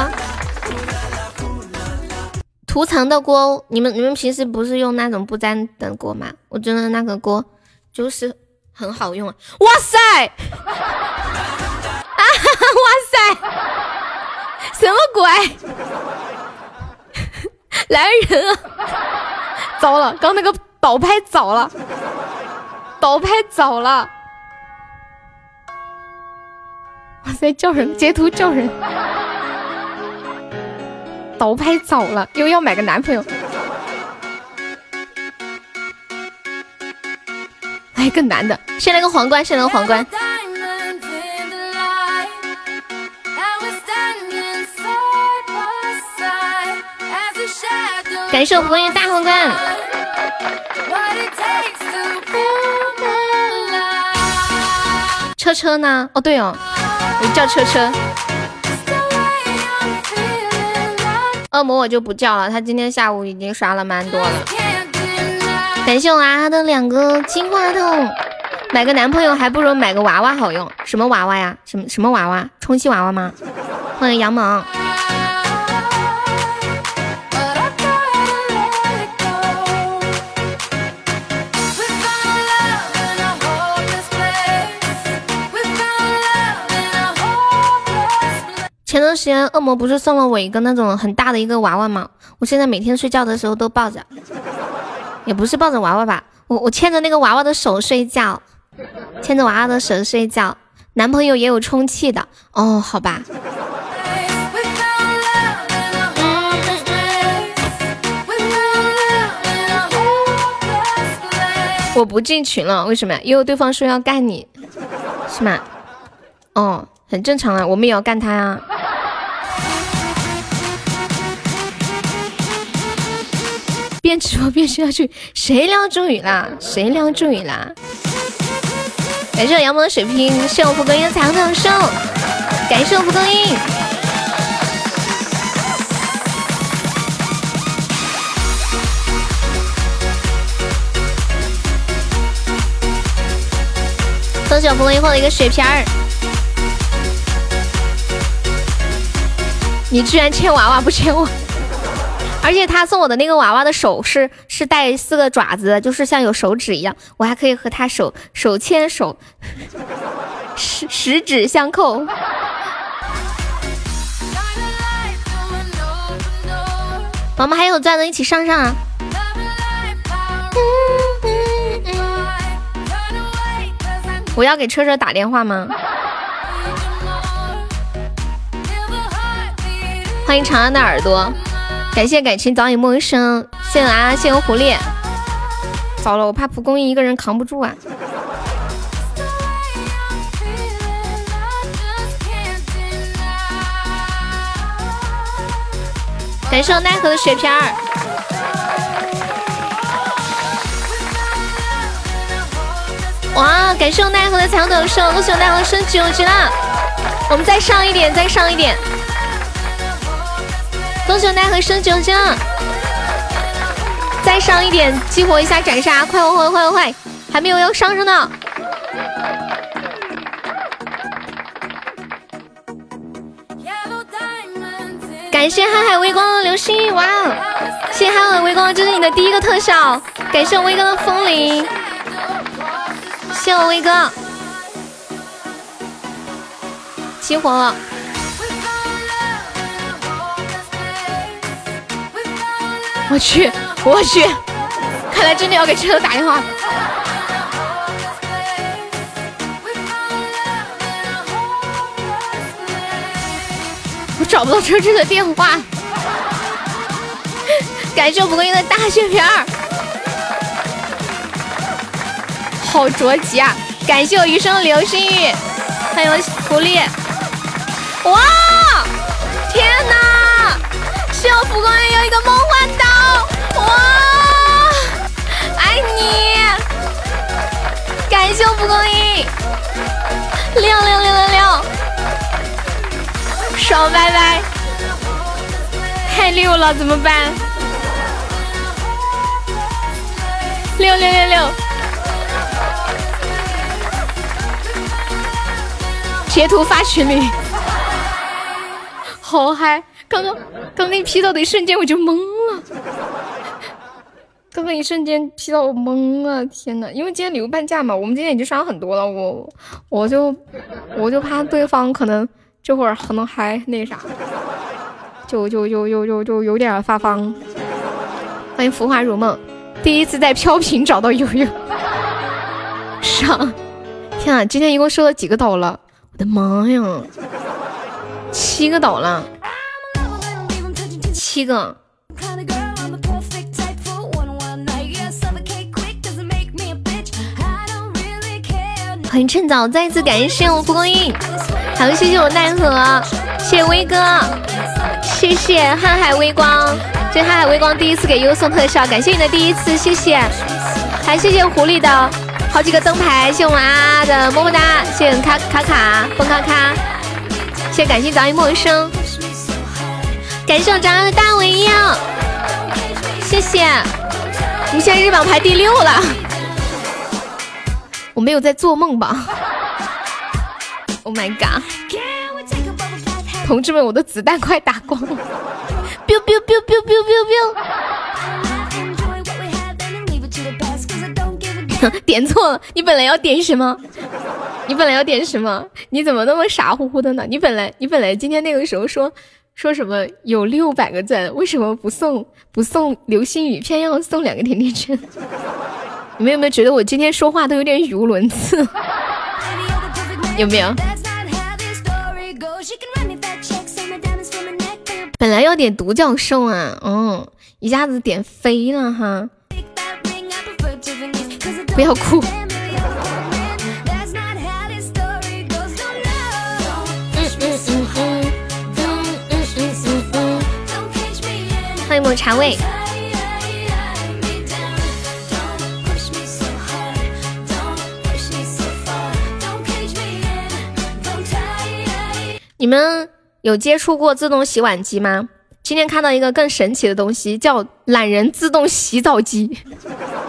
涂层的锅，你们你们平时不是用那种不粘的锅吗？我觉得那个锅就是很好用！哇塞，啊哇塞，什么鬼？来人啊！糟了，刚那个倒拍早了，倒拍早了。哇塞，叫人截图叫人，倒拍早了，又要买个男朋友。来个男的，先来个皇冠，先来个皇冠。感谢我朋友大皇冠。车车呢？哦对哦，我叫车车。恶魔我就不叫了，他今天下午已经刷了蛮多了。感谢我啊的两个金话筒，买个男朋友还不如买个娃娃好用。什么娃娃呀？什么什么娃娃？充气娃娃吗？欢迎杨萌。前段时间恶魔不是送了我一个那种很大的一个娃娃吗？我现在每天睡觉的时候都抱着，也不是抱着娃娃吧，我我牵着那个娃娃的手睡觉，牵着娃娃的手睡觉。男朋友也有充气的哦，好吧。我不进群了，为什么呀？因为对方说要干你，是吗？哦，很正常啊，我们也要干他呀。边直播边睡下去，谁聊助语啦？谁聊助语啦？感谢我杨萌的水瓶，谢我蒲公英的彩虹长寿，感谢我蒲公英。恭喜我蒲公英获得一个血瓶儿，你居然牵娃娃不牵我？而且他送我的那个娃娃的手是是带四个爪子，就是像有手指一样，我还可以和他手手牵手，十十指相扣。我们还有钻的，一起上上啊！我要给车车打电话吗？欢迎长安的耳朵。感谢感情早已陌生，谢谢啊，谢谢狐狸。糟了，我怕蒲公英一个人扛不住啊。感谢我奈何的血瓶儿。哇，感谢我奈何的彩虹斗兽，恭喜我奈何升九级了。我们再上一点，再上一点。恭喜我奈何升九级了，再上一点，激活一下斩杀，快快快快快，还没有要上上呢。感谢瀚海微光的流星，哇！谢谢瀚海微光，这是你的第一个特效。感谢我威哥的风铃，谢我威哥，激活了。我去，我去，看来真的要给车头打电话。我找不到车车的电话。感谢我蒲公英的大血瓶儿，好着急啊！感谢我余生流星雨，欢迎狐狸。哇，天哪！谢我蒲公英有一个梦幻岛。哇，爱你！感谢我蒲公英，六六六六六，爽拜拜！太六了，怎么办？六六六六，截图发群里，好嗨！刚刚刚那劈到的一瞬间我就懵了。刚刚一瞬间劈到我懵了，天呐！因为今天礼物半价嘛，我们今天已经刷了很多了，我我就我就怕对方可能这会儿可能还那啥，就就就就就就有点发慌。欢迎浮华如梦，第一次在飘屏找到悠悠，上！天啊，今天一共收了几个岛了？我的妈呀，七个岛了，七个。欢迎趁早，再一次感谢我蒲公英，还有谢谢我奈何，谢谢威哥，谢谢瀚海微光，这瀚海微光第一次给悠悠送特效，感谢你的第一次，谢谢，还谢谢狐狸的好几个灯牌，谢谢我们啊的么么哒，谢谢卡卡卡蹦咔咔，谢谢感谢早已陌生，感谢我张的大尾鹰，谢谢，你现在日榜排第六了。我没有在做梦吧？Oh my god！同志们，我的子弹快打光了！biu biu biu biu biu biu biu！点错了，你本来要点什么？你本来要点什么？你怎么那么傻乎乎的呢？你本来你本来今天那个时候说说什么有六百个赞，为什么不送不送流星雨，偏要送两个甜甜圈？你们有没有觉得我今天说话都有点语无伦次？有没有？本来要点独角兽啊，嗯，一下子点飞了哈。不要哭。茶味。你们有接触过自动洗碗机吗？今天看到一个更神奇的东西，叫懒人自动洗澡机。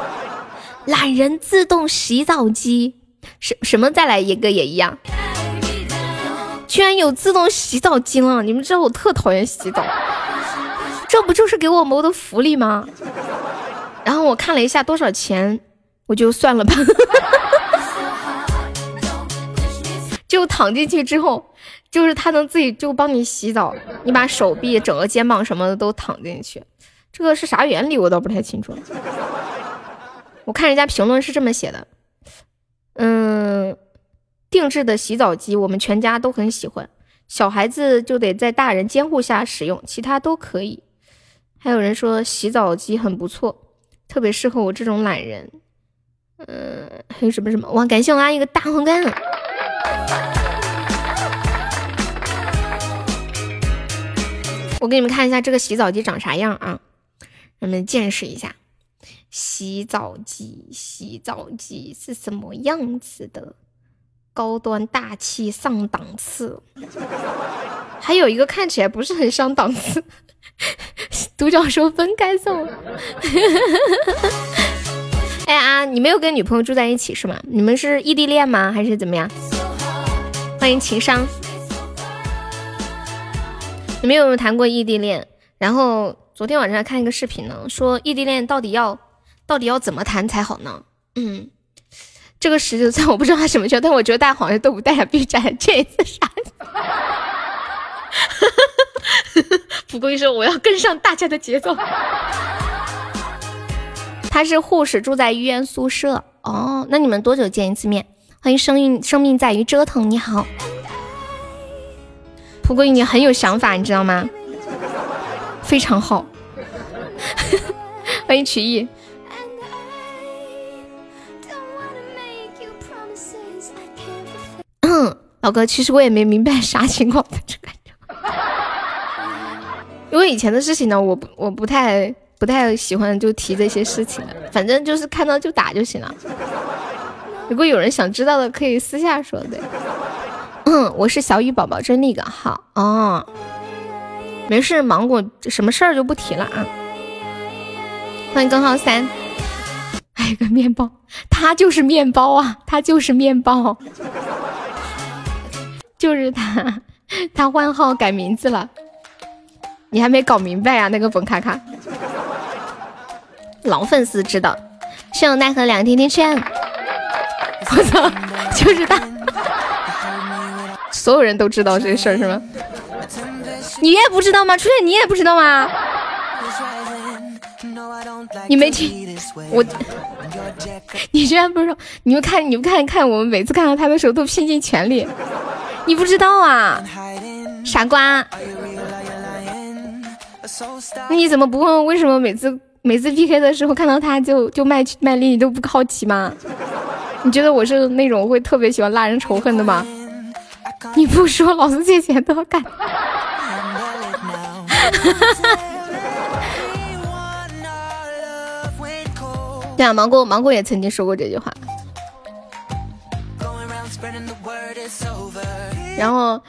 懒人自动洗澡机，什什么再来一个也一样。居然有自动洗澡机了！你们知道我特讨厌洗澡，这不就是给我谋的福利吗？然后我看了一下多少钱，我就算了吧。就躺进去之后。就是它能自己就帮你洗澡，你把手臂、整个肩膀什么的都躺进去，这个是啥原理我倒不太清楚。我看人家评论是这么写的，嗯，定制的洗澡机我们全家都很喜欢，小孩子就得在大人监护下使用，其他都可以。还有人说洗澡机很不错，特别适合我这种懒人。嗯，还有什么什么？哇，感谢我阿姨个大红干。我给你们看一下这个洗澡机长啥样啊？让你们见识一下，洗澡机，洗澡机是什么样子的？高端大气上档次。还有一个看起来不是很上档次，独角兽分开送。哎呀，你没有跟女朋友住在一起是吗？你们是异地恋吗？还是怎么样？欢迎情商。你们有没有谈过异地恋？然后昨天晚上看一个视频呢，说异地恋到底要到底要怎么谈才好呢？嗯，这个十九岁我不知道他什么球，但我觉得大家好像都不带 B 站，这次啥？蒲公英说我要跟上大家的节奏。他是护士，住在医院宿舍。哦，那你们多久见一次面？欢迎生命，生命在于折腾。你好。蒲公英，你很有想法，你知道吗？非常好，欢迎曲艺。嗯，老哥，其实我也没明白啥情况，这感觉。因为以前的事情呢，我不我不太不太喜欢就提这些事情，反正就是看到就打就行了。如果有人想知道的，可以私下说的。嗯，我是小雨宝宝，这是那个好哦。没事，芒果什么事儿就不提了啊。欢迎根号三，还有个面包，他就是面包啊，他就是面包，就是他，他换号改名字了，你还没搞明白啊？那个本卡卡，老粉丝知道，谢我奈何两甜甜圈，我操，就是他。所有人都知道这事儿是吗？你也不知道吗？初恋你也不知道吗？你没听我？你居然不知道？你们看，你们看看，我们每次看到他的时候都拼尽全力。你不知道啊，傻瓜！那你怎么不问为什么每次每次 PK 的时候看到他就就卖卖力？你都不好奇吗？你觉得我是那种会特别喜欢拉人仇恨的吗？你不说，老子借钱都要干。对啊，芒果芒果也曾经说过这句话。然后，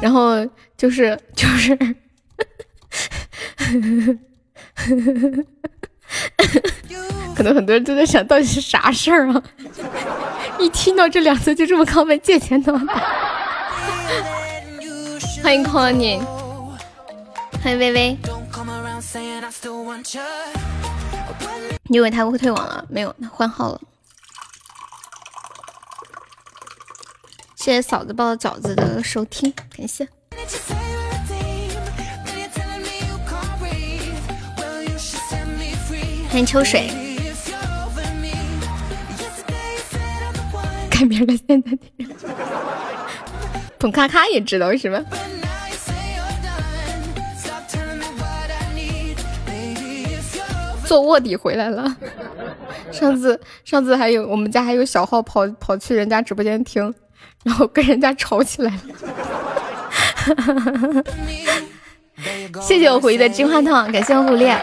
然后就是就是，可能很多人都在想到底是啥事儿啊？一听到这两字就这么亢奋，借钱的。欢迎 Conny，欢迎微微。你以为他会退网了？没有，他换号了。谢谢嫂子包的饺子的收听，感谢。欢迎秋水。改名了，现在听。捧咔咔也知道是吧？做卧底回来了，上次上次还有我们家还有小号跑跑去人家直播间听，然后跟人家吵起来了。谢谢我回忆的金话筒，感谢我虎烈，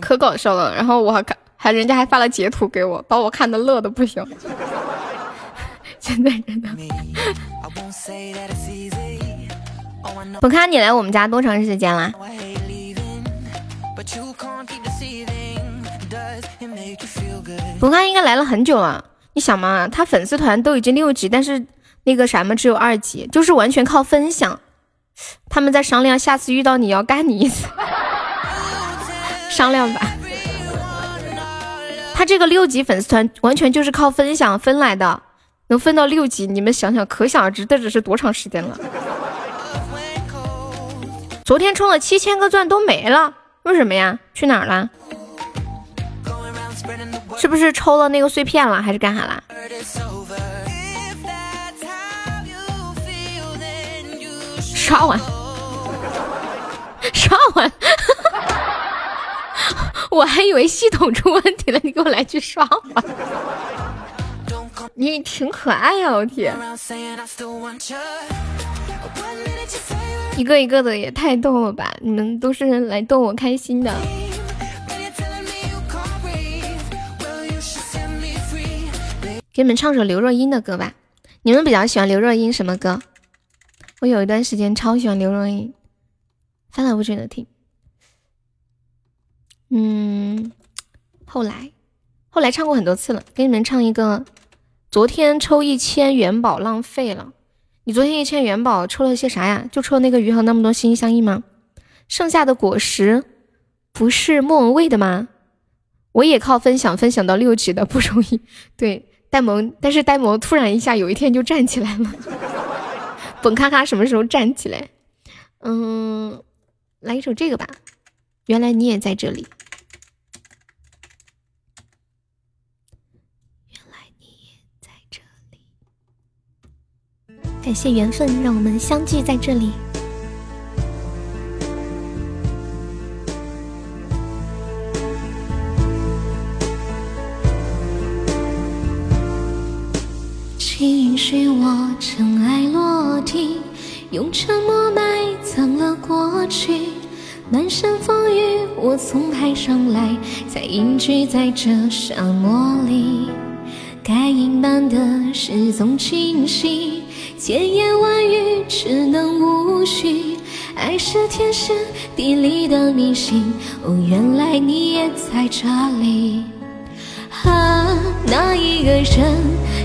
可搞笑了。然后我还看，还人家还发了截图给我，把我看的乐的不行。现 在真的。我 看你来我们家多长时间啦？我看应该来了很久了。你想嘛，他粉丝团都已经六级，但是那个什么只有二级，就是完全靠分享。他们在商量，下次遇到你要干你一次，商量吧。他这个六级粉丝团完全就是靠分享分来的，能分到六级，你们想想，可想而知，这只是多长时间了。昨天充了七千个钻都没了，为什么呀？去哪儿了？是不是抽了那个碎片了，还是干啥啦？刷完，刷完，我还以为系统出问题了，你给我来句刷完。你挺可爱呀，老铁。一个一个的也太逗了吧！你们都是来逗我开心的。给你们唱首刘若英的歌吧。你们比较喜欢刘若英什么歌？我有一段时间超喜欢刘若英，翻来覆去的听。嗯，后来后来唱过很多次了。给你们唱一个，昨天抽一千元宝浪费了。你昨天一千元宝抽了些啥呀？就抽那个鱼和那么多心心相印吗？剩下的果实不是莫文蔚的吗？我也靠分享分享到六级的不容易。对，呆萌，但是呆萌突然一下有一天就站起来了。本咔咔什么时候站起来？嗯，来一首这个吧。原来你也在这里。感谢缘分，让我们相聚在这里。请允许我尘埃落定，用沉默埋葬了过去。满身风雨，我从海上来，才隐居在这沙漠里。该隐瞒的事总清晰。千言万语只能无序，爱是天时地利的迷信。哦，原来你也在这里。啊，那一个人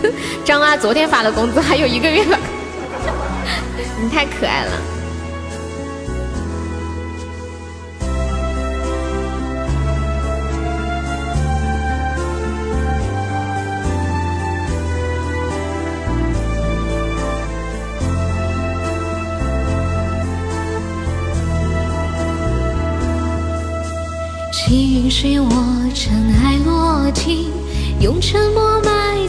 张阿昨天发的工资还有一个月了，你太可爱了。请允许我尘埃落定，用沉默埋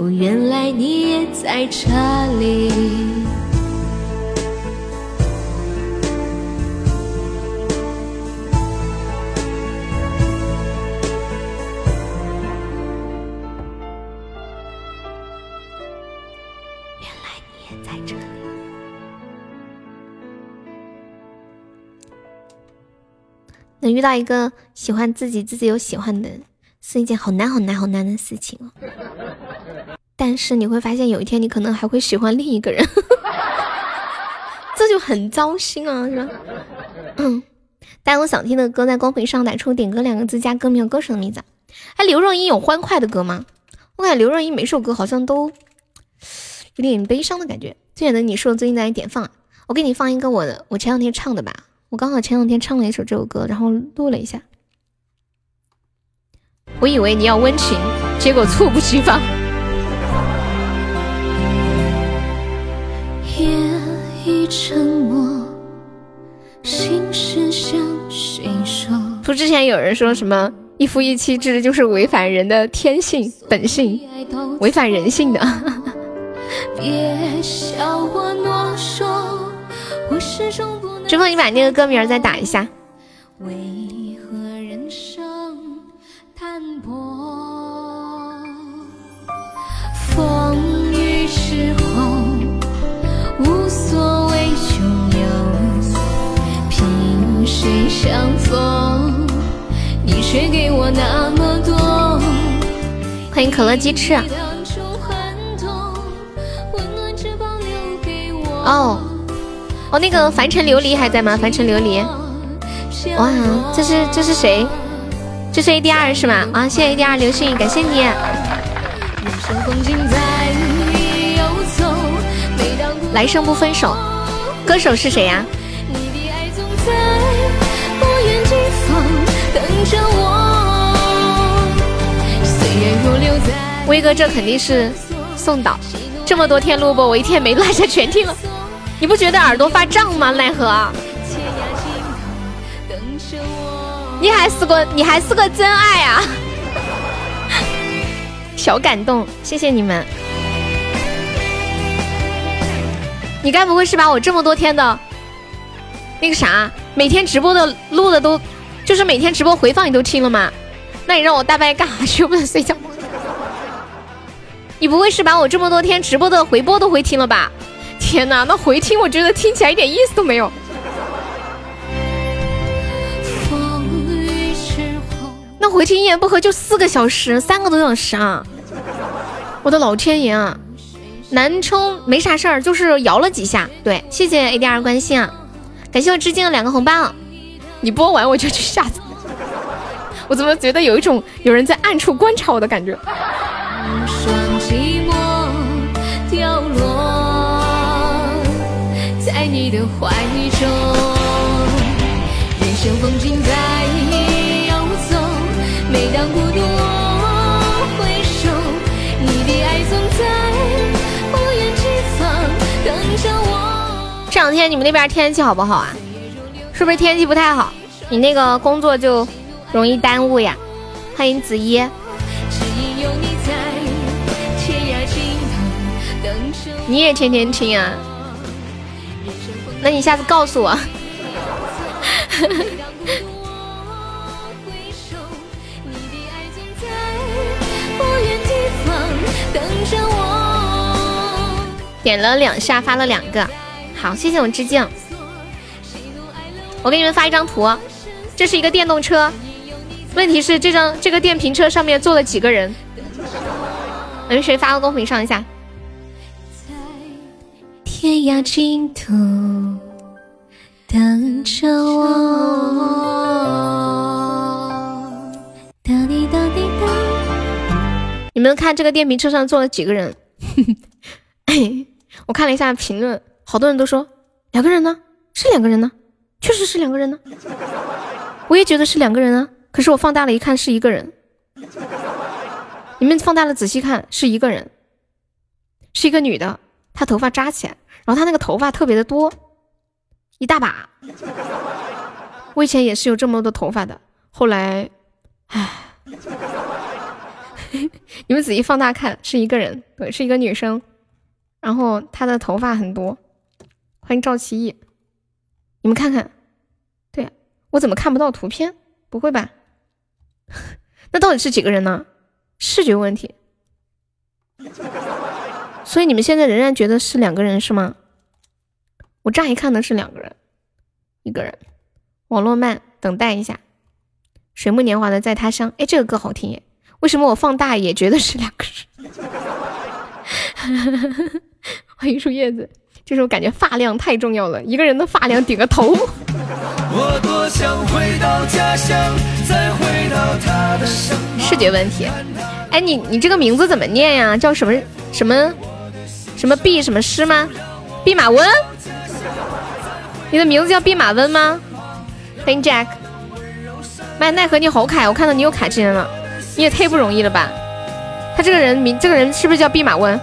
哦，原来你也在这里。原来你也在这里。能遇到一个喜欢自己、自己又喜欢的人，是一件好难、好难、好难的事情哦。但是你会发现，有一天你可能还会喜欢另一个人，这就很糟心啊，是吧？嗯，大家有想听的歌，在公屏上打出“点歌”两个字，加歌名和、歌手的名字。哎，刘若英有欢快的歌吗？我感觉刘若英每首歌好像都有点悲伤的感觉。最远的你说最近在点放，我给你放一个我的，我前两天唱的吧。我刚好前两天唱了一首这首歌，然后录了一下。我以为你要温情，结果猝不及防。夜已沉默，心事向谁说？不之前有人说什么一夫一妻制就是违反人的天性本性，违反人性的。别笑我懦弱，我始终不。之后你把那个歌名再打一下。为萍水相逢，你却给我那么多。欢迎可乐鸡翅。哦。哦，那个凡尘琉璃还在吗？凡尘琉璃，哇，这是这是谁？这是 ADR 是吗？啊，谢谢 ADR 流星，感谢你。来生不分手，歌手是谁呀？威哥，这肯定是送导，这么多天录播，我一天没落下全听了。你不觉得耳朵发胀吗？奈何，你还是个你还是个真爱啊！小感动，谢谢你们。你该不会是把我这么多天的那个啥，每天直播的录的都，就是每天直播回放你都听了吗？那你让我大半夜干啥去？不能睡觉。你不会是把我这么多天直播的回播都回听了吧？天哪，那回听我觉得听起来一点意思都没有。那回听一言不合就四个小时，三个多小时啊！我的老天爷啊！南充没啥事儿，就是摇了几下。对，谢谢 A D R 关心啊！感谢我致敬的两个红包。你播完我就去下载。我怎么觉得有一种有人在暗处观察我的感觉？在你的怀中，人生风景在游走。每当孤独，我回首，你的爱总在不远地方等着我。这两天你们那边天气好不好啊？是不是天气不太好？你那个工作就容易耽误呀。欢迎子怡。你也天天听啊？那你下次告诉我。点了两下，发了两个，好，谢谢我致敬。我给你们发一张图，这是一个电动车，问题是这张这个电瓶车上面坐了几个人？有谁发个公屏上一下？天涯尽头等着我。哒滴哒滴哒。你们看这个电瓶车上坐了几个人？我看了一下评论，好多人都说两个人呢，是两个人呢，确实是两个人呢。我也觉得是两个人啊，可是我放大了一看是一个人。你们放大了仔细看是一个人，是一个女的，她头发扎起来。然后她那个头发特别的多，一大把。我以前也是有这么多头发的，后来，唉，你们仔细放大看，是一个人，对，是一个女生。然后她的头发很多。欢迎赵奇艺，你们看看，对我怎么看不到图片？不会吧？那到底是几个人呢？视觉问题。所以你们现在仍然觉得是两个人是吗？我乍一看的是两个人，一个人。网络慢，等待一下。水木年华的在他乡，哎，这个歌好听耶。为什么我放大也觉得是两个人？欢迎树叶子，就是我感觉发量太重要了，一个人的发量顶个头。视觉问题。哎，你你这个名字怎么念呀？叫什么什么？什么弼什么师吗？弼马温？你的名字叫弼马温吗？欢迎 Jack。麦奈何你好卡，我看到你又卡进来了，你也太不容易了吧？他这个人名，这个人是不是叫弼马温？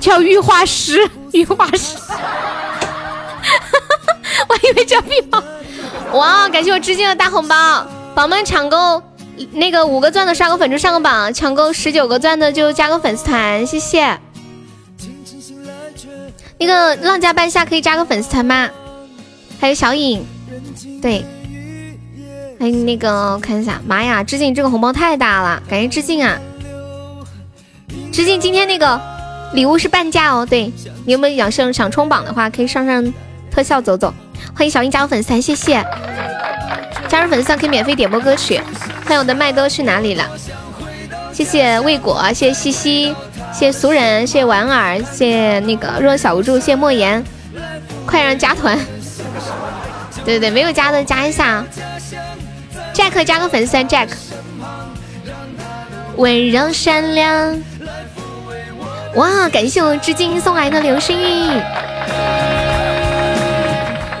叫玉化师，玉化师。我以为叫弼马。哇，感谢我致敬的大红包，宝们抢购那个五个钻的刷个粉就上个榜，抢购十九个钻的就加个粉丝团，谢谢。那个浪家半夏可以加个粉丝团吗？还有小影，对，还有那个看一下，妈呀，致敬这个红包太大了，感谢致敬啊！致敬今天那个礼物是半价哦，对你有没有想上想冲榜的话，可以上上特效走走。欢迎小英加入粉丝团，谢谢！加入粉丝团可以免费点播歌曲。欢迎我的麦兜去哪里了？谢谢未果，谢谢西西。谢谢俗人，谢谢婉儿，谢谢那个弱小无助，谢谢莫言，快让加团！对对对，没有加的加一下。Jack 加个粉丝，Jack。温柔善良。哇，感谢我致敬送来的流星雨。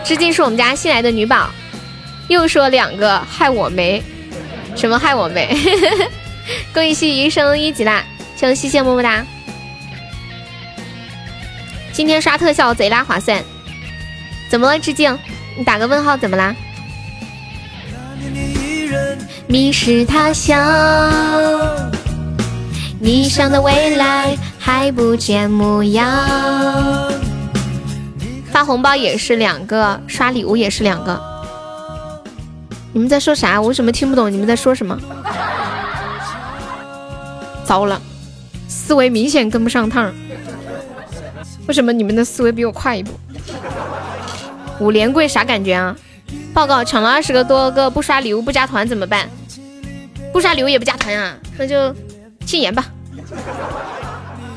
致敬是我们家新来的女宝。又说两个害我没，什么害我没？恭喜西鱼升一级啦！谢谢谢么么哒！今天刷特效贼拉划算，怎么了？致敬，你打个问号，怎么啦？迷失他乡，理想的未来还不见模样。发红包也是两个，刷礼物也是两个。你们在说啥？我怎么听不懂你们在说什么？糟了！思维明显跟不上趟，为什么你们的思维比我快一步？五连跪啥感觉啊？报告抢了二十个多个不刷礼物不加团怎么办？不刷礼物也不加团啊？那就禁言吧。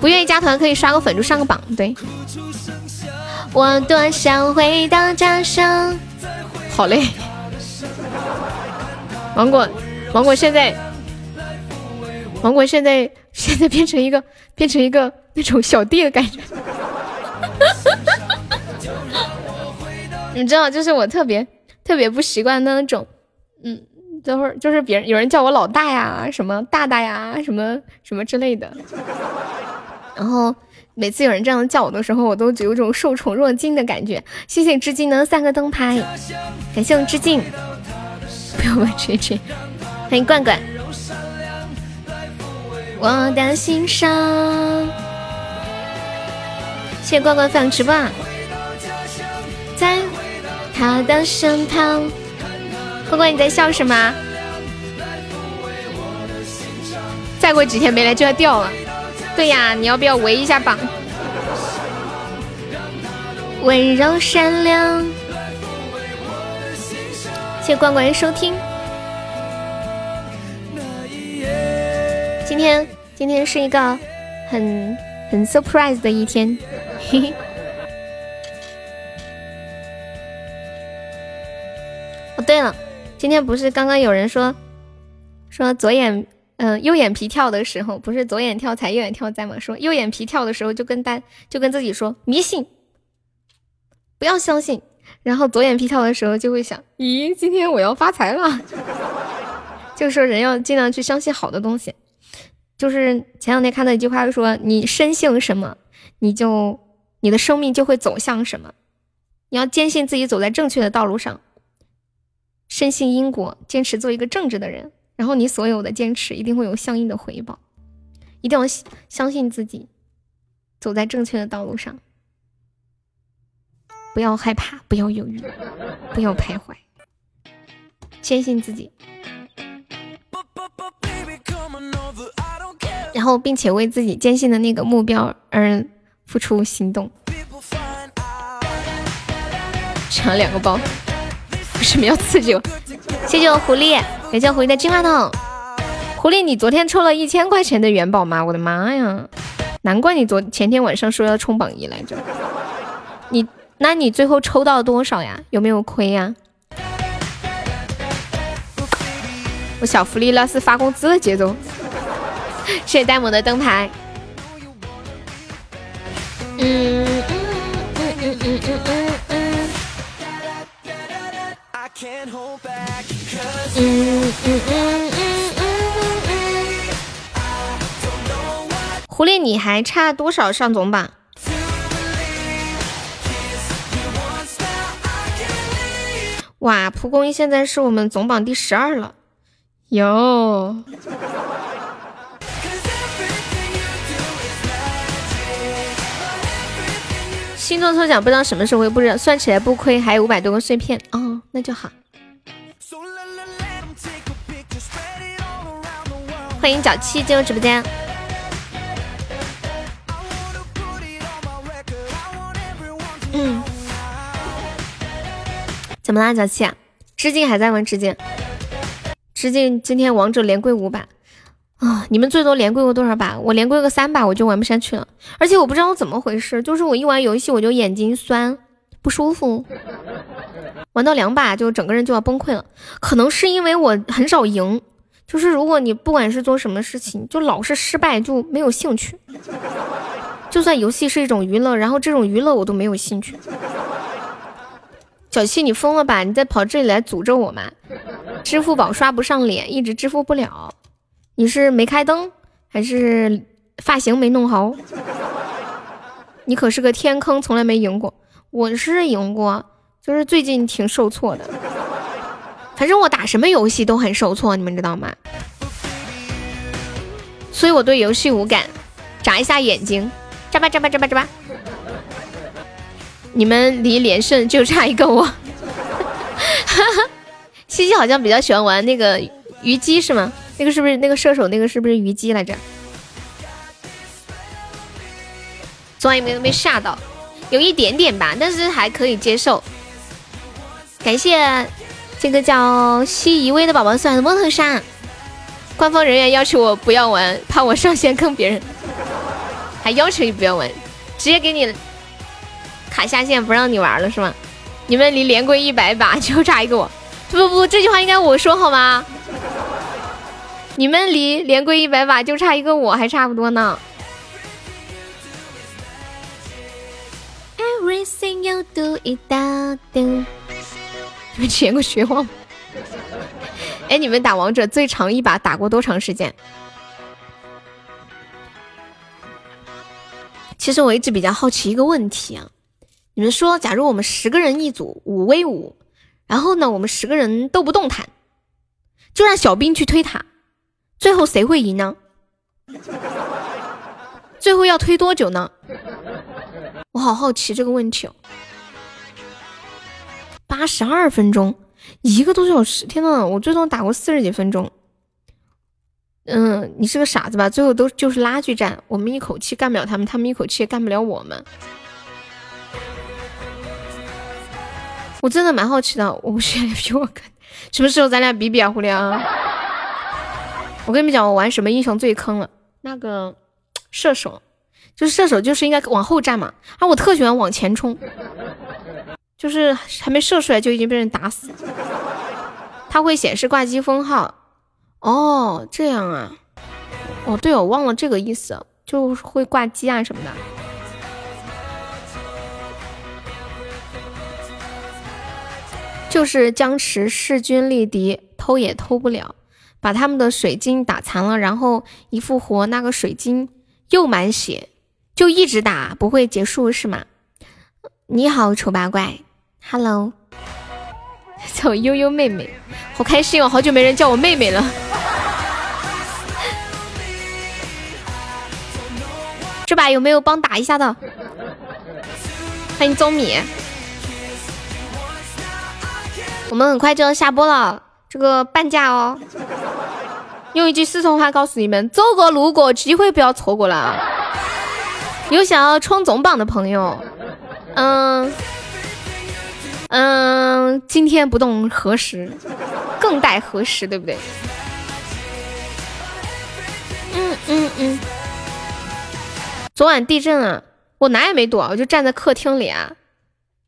不愿意加团可以刷个粉，就上个榜。对，我多想回到家乡。好嘞，芒果，芒果现在，芒果现在现在变成一个变成一个那种小弟的感觉。你知道，就是我特别特别不习惯的那种，嗯。等会儿就是别人有人叫我老大呀，什么大大呀，什么什么之类的。然后每次有人这样叫我的时候，我都有种受宠若惊的感觉。谢谢致敬的三个灯牌，感谢我致敬。不要问锤锤，欢迎罐罐。我的心上，谢谢罐罐分享直播。在他的身旁。关关你在笑什么？再过几天没来就要掉了。对呀，你要不要围一下榜？温柔善良，谢谢关关的收听。今天今天是一个很很 surprise 的一天，嘿嘿。哦，对了。今天不是刚刚有人说，说左眼嗯右眼皮跳的时候，不是左眼跳财右眼跳灾吗？说右眼皮跳的时候就跟大就跟自己说迷信，不要相信。然后左眼皮跳的时候就会想，咦，今天我要发财了。就说人要尽量去相信好的东西。就是前两天看到一句话说，你深信什么，你就你的生命就会走向什么。你要坚信自己走在正确的道路上。深信因果，坚持做一个正直的人，然后你所有的坚持一定会有相应的回报。一定要相信自己，走在正确的道路上，不要害怕，不要犹豫，不要徘徊，坚信自己，然后并且为自己坚信的那个目标而付出行动。抢两个包。什么要刺激我？谢谢我狐狸，感谢狐狸的金话筒。狐狸，你昨天抽了一千块钱的元宝吗？我的妈呀！难怪你昨前天晚上说要冲榜一来着。你，那你最后抽到多少呀？有没有亏呀？我小福利了，是发工资的节奏。谢谢呆萌的灯牌。嗯嗯嗯嗯嗯嗯嗯。嗯嗯嗯狐狸，你还差多少上总榜？哇，蒲公英现在是我们总榜第十二了，哟。星座抽奖不知道什么时候会布置，算起来不亏，还有五百多个碎片哦，那就好。欢迎小七进入直播间。嗯，怎么啦，小七？致敬还在吗？致敬，致敬！今天王者连跪五把。啊！你们最多连跪过多少把？我连跪个三把，我就玩不下去了。而且我不知道怎么回事，就是我一玩游戏我就眼睛酸不舒服，玩到两把就整个人就要崩溃了。可能是因为我很少赢，就是如果你不管是做什么事情，就老是失败就没有兴趣。就算游戏是一种娱乐，然后这种娱乐我都没有兴趣。小七，你疯了吧？你在跑这里来诅咒我吗？支付宝刷不上脸，一直支付不了。你是没开灯，还是发型没弄好？你可是个天坑，从来没赢过。我是赢过，就是最近挺受挫的。反正我打什么游戏都很受挫，你们知道吗？所以我对游戏无感。眨一下眼睛，眨巴眨巴眨巴眨巴。你们离连胜就差一个我。哈哈，西西好像比较喜欢玩那个虞姬，是吗？那个是不是那个射手？那个是不是虞姬来着？昨晚有没有被吓到？有一点点吧，但是还可以接受。感谢这个叫西夷薇的宝宝送来的摩托沙，官方人员要求我不要玩，怕我上线坑别人，还要求你不要玩，直接给你卡下线，不让你玩了是吗？你们离连跪一百把就差一个我，不不不，这句话应该我说好吗？你们离连跪一百把就差一个我还差不多呢。Everything you do is。你们前个学王。哎，你们打王者最长一把打过多长时间？其实我一直比较好奇一个问题啊，你们说，假如我们十个人一组五 v 五，然后呢，我们十个人都不动弹，就让小兵去推塔，最后谁会赢呢？最后要推多久呢？我好好奇这个问题哦。八十二分钟。一个多小时，天呐，我最多打过四十几分钟。嗯，你是个傻子吧？最后都就是拉锯战，我们一口气干不了他们，他们一口气也干不了我们。我真的蛮好奇的，我不需要比我看，什么时候咱俩比比啊，狐狸啊？我跟你们讲，我玩什么英雄最坑了？那个射手，就是射手，就是应该往后站嘛，啊，我特喜欢往前冲。就是还没射出来就已经被人打死，它会显示挂机封号。哦，这样啊。哦，对我忘了这个意思，就会挂机啊什么的。就是僵持势均力敌，偷也偷不了，把他们的水晶打残了，然后一复活，那个水晶又满血，就一直打，不会结束是吗？你好，丑八怪。Hello，叫我悠悠妹妹，好开心哦！好久没人叫我妹妹了。这把有没有帮打一下的？欢迎宗米。我们很快就要下播了，这个半价哦。用一句四川话告诉你们：走过路过，机会不要错过了。有想要冲总榜的朋友，嗯。嗯，今天不动何时，更待何时，对不对？嗯嗯嗯。昨晚地震了，我哪也没躲，我就站在客厅里啊，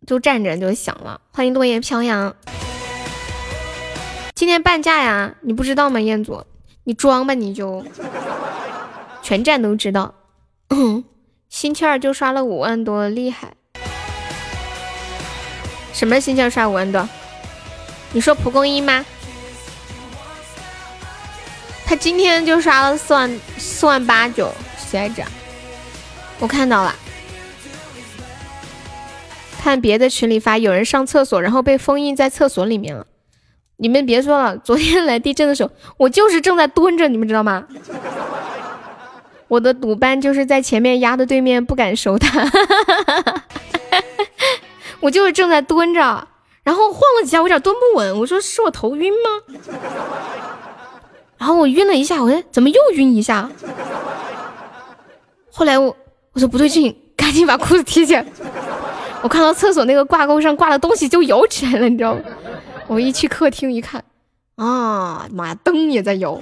就站着就响了。欢迎落叶飘扬。今天半价呀，你不知道吗？彦祖，你装吧，你就 全站都知道。星期二就刷了五万多，厉害。什么星期二刷五万多？你说蒲公英吗？他今天就刷了四万四万八九，谁来着？我看到了，看别的群里发，有人上厕所，然后被封印在厕所里面了。你们别说了，昨天来地震的时候，我就是正在蹲着，你们知道吗？我的赌班就是在前面压的对面，不敢收他。我就是正在蹲着，然后晃了几下，我有点蹲不稳。我说是我头晕吗？然后我晕了一下，我说，怎么又晕一下？后来我我说不对劲，赶紧把裤子提起来。我看到厕所那个挂钩上挂的东西就摇起来了，你知道吗？我一去客厅一看，啊妈呀，灯也在摇。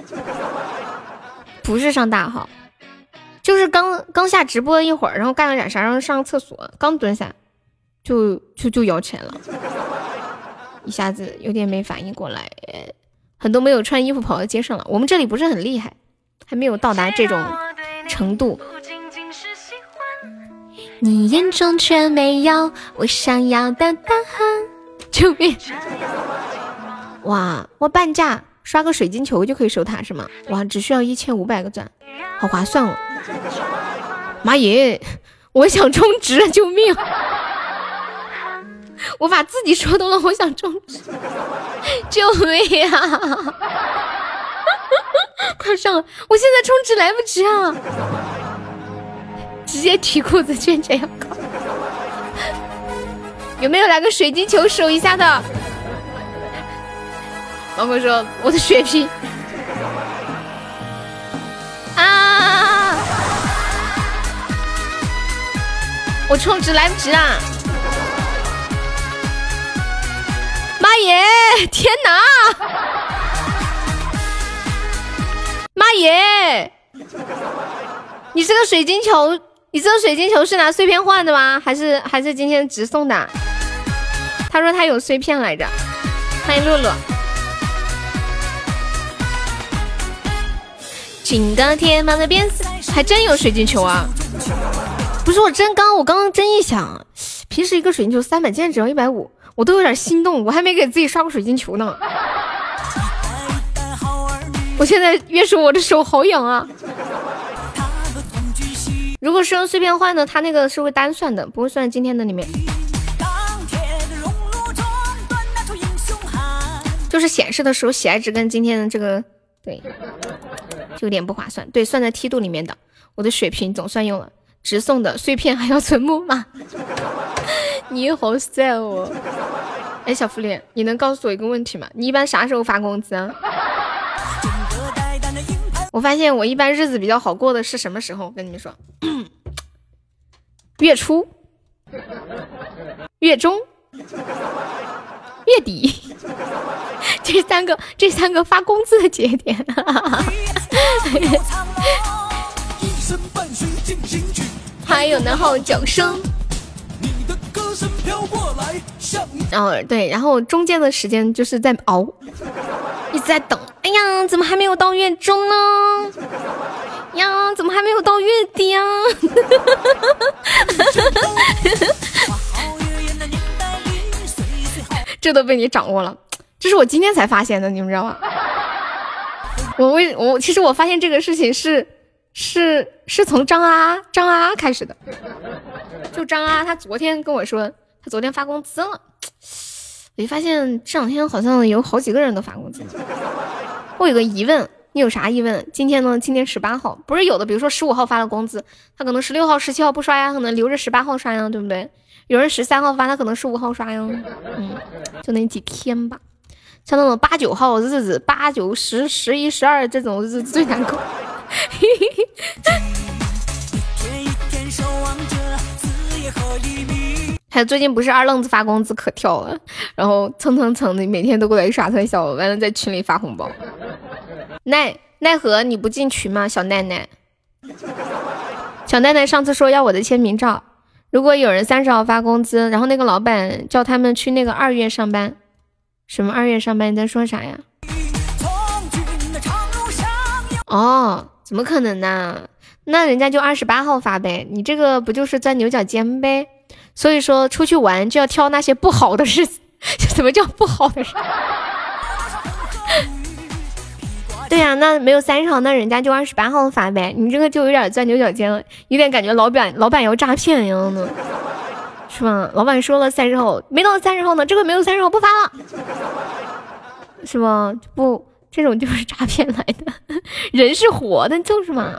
不是上大号，就是刚刚下直播一会儿，然后干了点啥，然后上个厕所，刚蹲下。就就就摇起来了，一下子有点没反应过来，很多没有穿衣服跑到街上了。我们这里不是很厉害，还没有到达这种程度。你眼中却没有我想要的答案。救命！哇，我半价刷个水晶球就可以收塔是吗？哇，只需要一千五百个钻，好划算哦！妈耶，我想充值，救命！我把自己说动了，我想充值，救命呀！快上！我现在充值来不及啊！直接提裤子卷钱要搞。有没有来个水晶球守一下的？王哥说我的血拼啊！我充值来不及啦！妈耶！天哪！妈耶！你这个水晶球，你这个水晶球是拿碎片换的吗？还是还是今天直送的？他说他有碎片来着。欢迎露露。金刚天马的鞭子，还真有水晶球啊！不是我真刚，我刚刚真一想，平时一个水晶球三百，今天只要一百五，我都有点心动。我还没给自己刷过水晶球呢。我现在越说，我的手好痒啊！如果是用碎片换的，它那个是会单算的，不会算今天的里面。就是显示的时候，喜爱值跟今天的这个对，就有点不划算。对，算在梯度里面的，我的血瓶总算用了。直送的碎片还要存木马，你好帅哦！哎，小福利，你能告诉我一个问题吗？你一般啥时候发工资啊？我发现我一般日子比较好过的是什么时候？跟你们说，月初、月中、月底，这三个这三个发工资的节点。还有然后掌声。哦，对，然后中间的时间就是在熬，一直在等。哎呀，怎么还没有到月中呢？呀，怎么还没有到月底啊？这都被你掌握了，这是我今天才发现的，你们知道吗？我为我其实我发现这个事情是。是是从张阿张阿开始的，就张阿他昨天跟我说，他昨天发工资了，我就发现这两天好像有好几个人都发工资。我有个疑问，你有啥疑问？今天呢？今天十八号，不是有的，比如说十五号发了工资，他可能十六号、十七号不刷呀，可能留着十八号刷呀，对不对？有人十三号发，他可能十五号刷呀，嗯，就那几天吧。像那种八九号日子，八九十、十一、十二这种日子最难过。还有最近不是二愣子发工资可跳了，然后蹭蹭蹭的每天都过来刷特效，完了在群里发红包。奈奈何你不进群吗？小奈奈，小奈奈上次说要我的签名照，如果有人三十号发工资，然后那个老板叫他们去那个二月上班，什么二月上班？你在说啥呀？哦。怎么可能呢？那人家就二十八号发呗，你这个不就是钻牛角尖呗？所以说出去玩就要挑那些不好的日子。什么叫不好的日子？对呀，那没有三十号，那人家就二十八号发呗。你这个就有点钻牛角尖了，有点感觉老板老板要诈骗一样的，是吧？老板说了三十号，没到三十号呢，这个没有三十号不发了，是吧？不。这种就是诈骗来的，人是活的，就是嘛。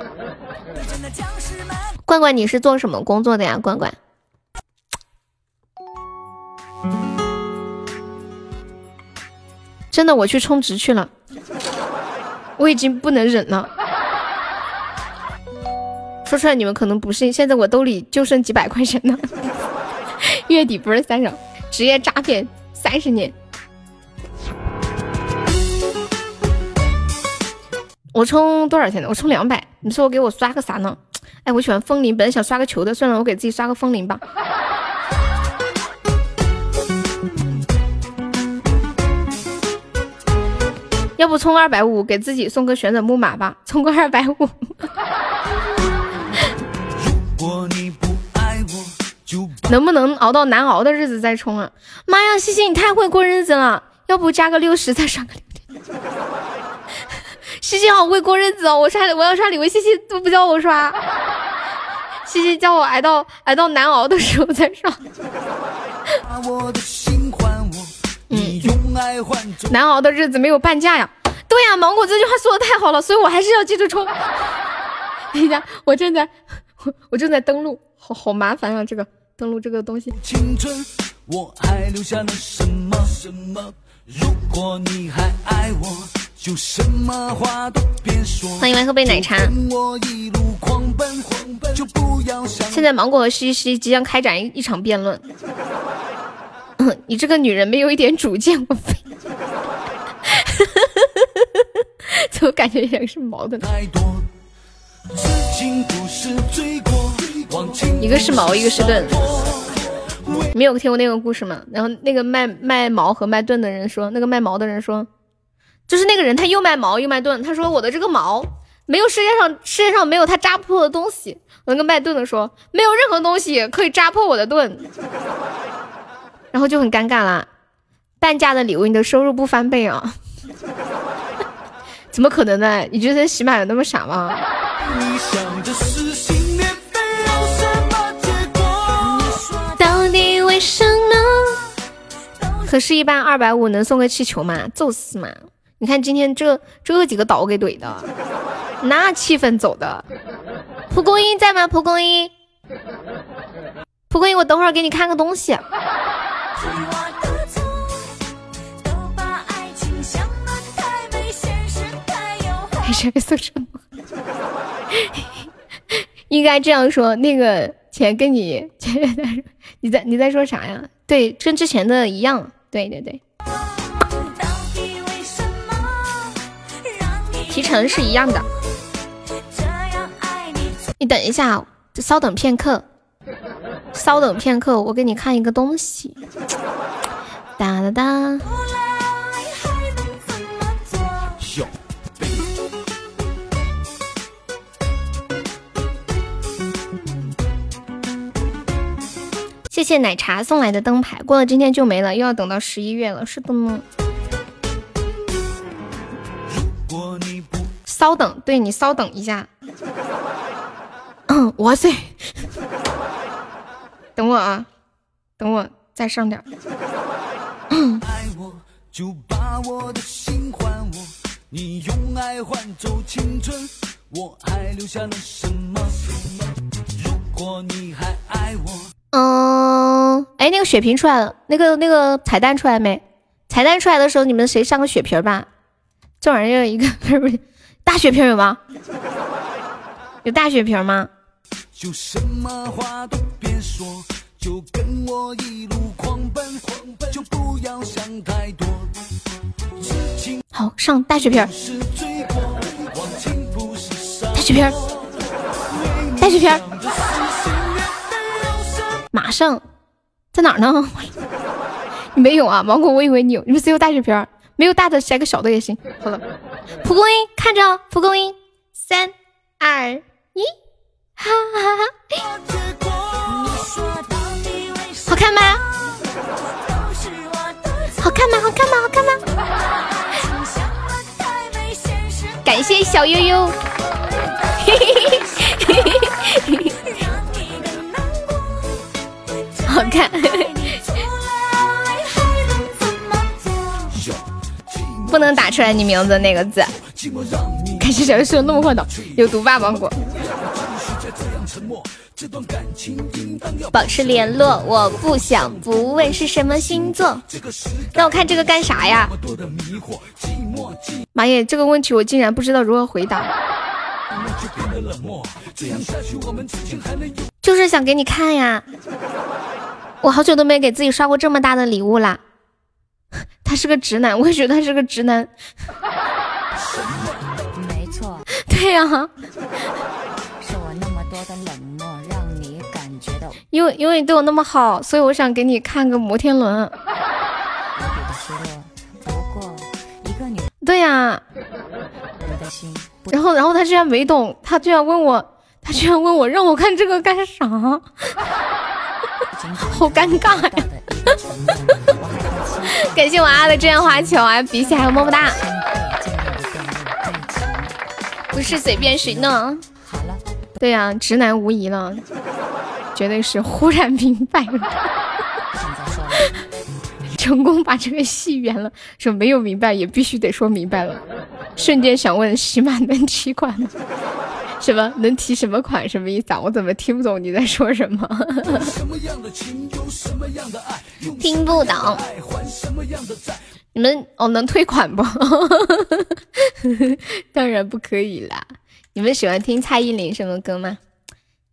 罐罐，你是做什么工作的呀？罐罐，真的，我去充值去了，我已经不能忍了。说出来你们可能不信，现在我兜里就剩几百块钱了。月底不是三十，职业诈骗三十年。我充多少钱呢？我充两百。你说我给我刷个啥呢？哎，我喜欢风铃，本来想刷个球的，算了，我给自己刷个风铃吧。要不充二百五，给自己送个旋转木马吧，充个二百五。能不能熬到难熬的日子再充啊？妈呀，西西你太会过日子了，要不加个六十再刷个六点。西西好会过日子哦，我刷我要刷礼物，西西都不叫我刷，西西叫我挨到挨到难熬的时候再刷。嗯，难熬的日子没有半价呀。对呀，芒果这句话说的太好了，所以我还是要记住充。等一下，我正在我我正在登录，好好麻烦啊，这个登录这个东西。青春，我还留下了什么什么？如果你还爱我。就什么话都别说。欢迎来喝杯奶茶。现在芒果和西西即将开展一一场辩论。你这个女人没有一点主见，我非。我感觉像是矛盾。一个是矛，一个是盾。没有听过那个故事吗？然后那个卖卖矛和卖盾的人说，那个卖矛的人说，就是那个人他又卖矛又卖盾。他说我的这个矛没有世界上世界上没有他扎破的东西。那个卖盾的说，没有任何东西可以扎破我的盾。然后就很尴尬啦，半价的礼物你的收入不翻倍啊？怎么可能呢？你觉得喜马有那么傻吗？到底为什么？可是，一般二百五能送个气球吗？揍死嘛？你看今天这这几个岛给怼的，那气氛走的。蒲公英在吗？蒲公英，蒲公英，我等会儿给你看个东西。还是个送什么？应该这样说，那个钱跟你，你在你在说啥呀？对，跟之前的一样。对对对，提成是一样的。你等一下，稍等片刻，稍等片刻，我给你看一个东西。哒哒哒。谢谢奶茶送来的灯牌，过了今天就没了，又要等到十一月了。是的吗？稍等，对你稍等一下。嗯，哇塞！等我啊，等我再上点。爱我就把我的心还我，你用爱换走青春，我还留下了什么？如果你还爱我嗯，哎，那个血瓶出来了，那个那个彩蛋出来没？彩蛋出来的时候，你们谁上个血瓶吧？这玩意儿一个不是不是大血瓶有吗？有大血瓶吗？就什么话都别说，就跟我一路狂奔，狂奔就不要想太多。好，上大雪片大雪片大雪片马上，在哪儿呢？你没有啊，芒果，我以为你有，你不是有大雪片没有大的，来个小的也行。好了，蒲公英看着，蒲公英，三二一。3, 2, 哈哈哈！好看吗？好看吗？好看吗？好看吗？感谢小悠悠。嘿嘿嘿嘿嘿嘿。好看，不能打出来你名字那个字。感谢小鱼说那么快的，有毒吧芒果？保持联络，我不想不问是什么星座。让我看这个干啥呀？妈耶，这个问题我竟然不知道如何回答。就是想给你看呀。我好久都没给自己刷过这么大的礼物啦！他是个直男，我也觉得他是个直男。没错，对呀。多的冷漠，让你感觉到。因为因为你对我那么好，所以我想给你看个摩天轮。对呀。然后然后他居然没懂，他居然问我，他居然问我让我看这个干啥？好尴尬呀！感谢我阿的这样花球啊，比起还有么么哒，不是随便谁呢？对呀，直男无疑了，绝对是忽然明白了，成功把这个戏圆了，说没有明白也必须得说明白了，瞬间想问喜马能提款吗？什么能提什么款？什么意思啊？我怎么听不懂你在说什么？听不懂。你们哦，能退款不？当然不可以啦。你们喜欢听蔡依林什么歌吗？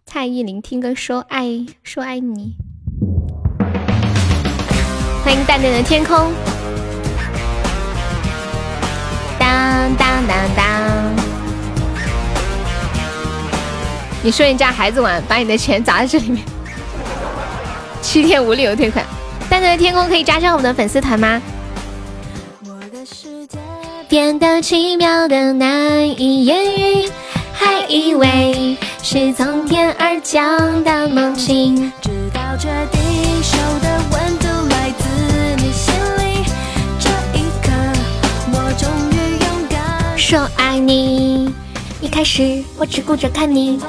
蔡依林听歌说爱说爱你。欢迎淡淡的天空。当当当当。你说你家孩子玩，把你的钱砸在这里面，七天无理由退款。淡淡的天空可以加上我们的粉丝团吗？变得奇妙的难以言喻，还以为是从天而降的梦境。直到决定手的温度来自你心里，这一刻我终于勇敢说爱你。一开始我只顾着看你，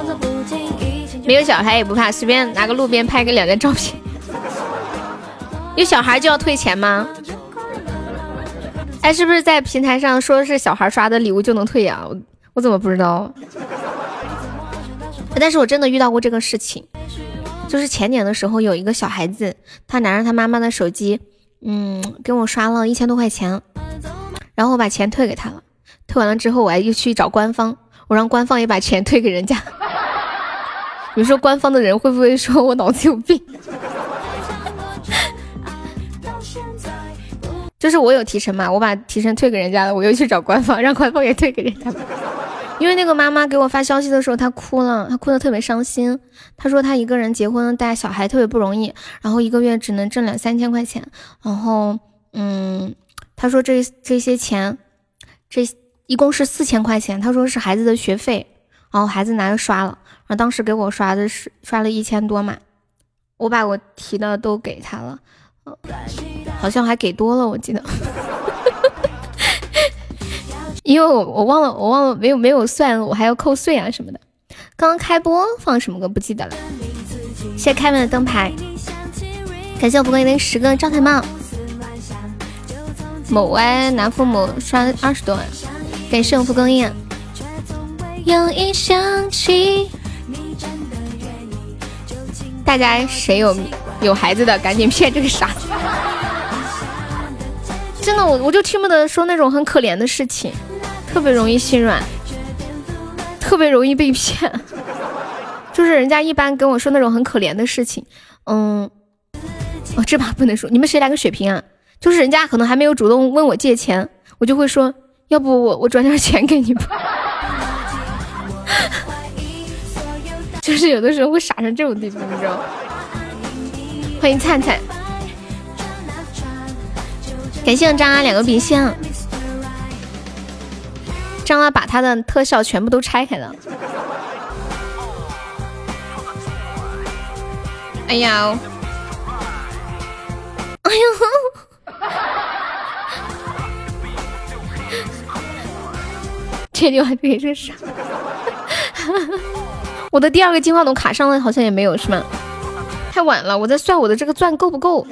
没有小孩也不怕，随便拿个路边拍个两张照片。有小孩就要退钱吗？哎，是不是在平台上说是小孩刷的礼物就能退呀？我我怎么不知道？但是我真的遇到过这个事情，就是前年的时候，有一个小孩子，他拿着他妈妈的手机，嗯，给我刷了一千多块钱，然后我把钱退给他了。退完了之后，我还又去找官方，我让官方也把钱退给人家。你说官方的人会不会说我脑子有病？就是我有提成嘛，我把提成退给人家了，我又去找官方，让官方也退给人家。因为那个妈妈给我发消息的时候，她哭了，她哭得特别伤心。她说她一个人结婚带小孩特别不容易，然后一个月只能挣两三千块钱。然后，嗯，她说这这些钱，这一共是四千块钱。她说是孩子的学费，然后孩子拿着刷了，然后当时给我刷的是刷了一千多嘛，我把我提的都给他了。好像还给多了，我记得，因为我我忘了，我忘了没有没有算，我还要扣税啊什么的。刚刚开播放什么歌不记得了。谢开门的灯牌，感谢我蒲公英的十个招财猫。某歪男父母刷二十多万，感谢我蒲公英。有一想起，大家谁有？有孩子的赶紧骗这个傻！真的，我我就听不得说那种很可怜的事情，特别容易心软，特别容易被骗。就是人家一般跟我说那种很可怜的事情，嗯，哦，这把不能说。你们谁来个血瓶啊？就是人家可能还没有主动问我借钱，我就会说，要不我我转点钱给你吧。就是有的时候会傻成这种地步，你知道吗。欢迎灿灿，感谢张阿两个比心。张阿把他的特效全部都拆开了。哎呀，哎呦，这句话对这啥？我的第二个金话筒卡上了，好像也没有，是吗？太晚了，我在算我的这个钻够不够，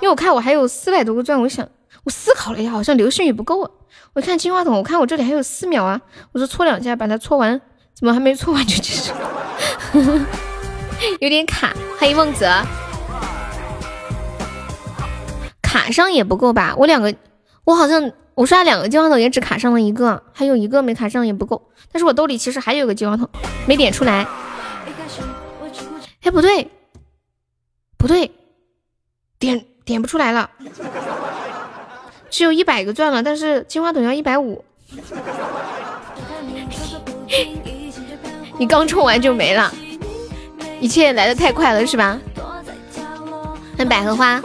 因为我看我还有四百多个钻，我想我思考了一下，好像流星雨不够啊。我看金话筒，我看我这里还有四秒啊，我说搓两下把它搓完，怎么还没搓完就结束？有点卡。欢迎孟泽，卡上也不够吧？我两个，我好像我刷两个金话筒也只卡上了一个，还有一个没卡上也不够。但是我兜里其实还有个金话筒没点出来。哎，不对，不对，点点不出来了，只有一百个钻了，但是金话筒要一百五。你刚充完就没了，一切来的太快了，是吧？那百合花，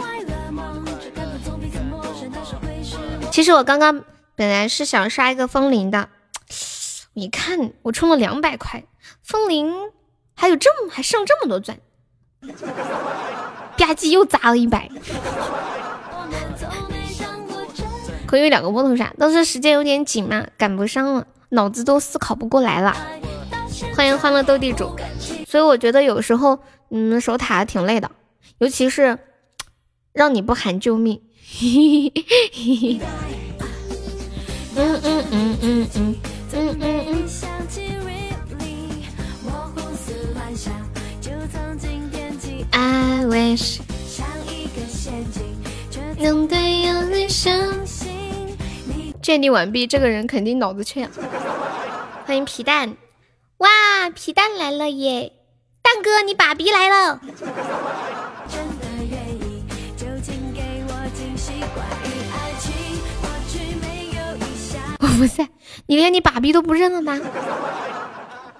其实我刚刚本来是想刷一个风铃的，你看我充了两百块风铃。还有这么还剩这么多钻，吧唧又砸了一百。可以两个摸头杀，当时时间有点紧嘛，赶不上了，脑子都思考不过来了。欢迎欢乐斗地主，所以我觉得有时候你们守塔挺累的，尤其是让你不喊救命。嗯嗯嗯嗯嗯嗯嗯嗯。I wish 能对有人相信。鉴定完毕，这个人肯定脑子缺。欢迎皮蛋，哇，皮蛋来了耶！蛋哥，你爸比来了。不在，你连你爸比都不认了吗？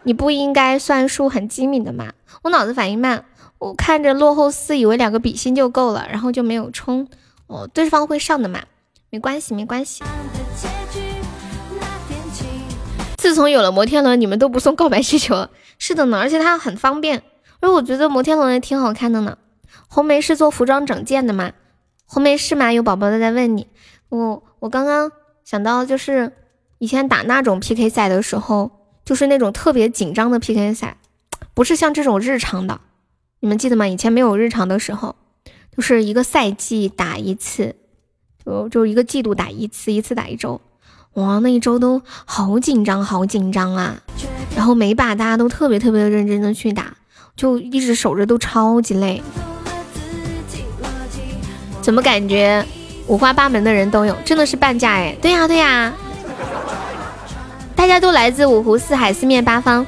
你不应该算数很机敏的吗？我脑子反应慢，我看着落后四，以为两个比心就够了，然后就没有冲。哦，对方会上的嘛，没关系，没关系。自从有了摩天轮，你们都不送告白气球了。是的呢，而且它很方便。而我觉得摩天轮也挺好看的呢。红梅是做服装整件的吗？红梅是吗？有宝宝的在问你。我我刚刚想到，就是以前打那种 PK 赛的时候，就是那种特别紧张的 PK 赛，不是像这种日常的。你们记得吗？以前没有日常的时候，就是一个赛季打一次，就就一个季度打一次，一次打一周。哇，那一周都好紧张，好紧张啊！然后每把大家都特别特别认真的去打，就一直守着都超级累。怎么感觉五花八门的人都有？真的是半价哎！对呀对呀，大家都来自五湖四海、四面八方，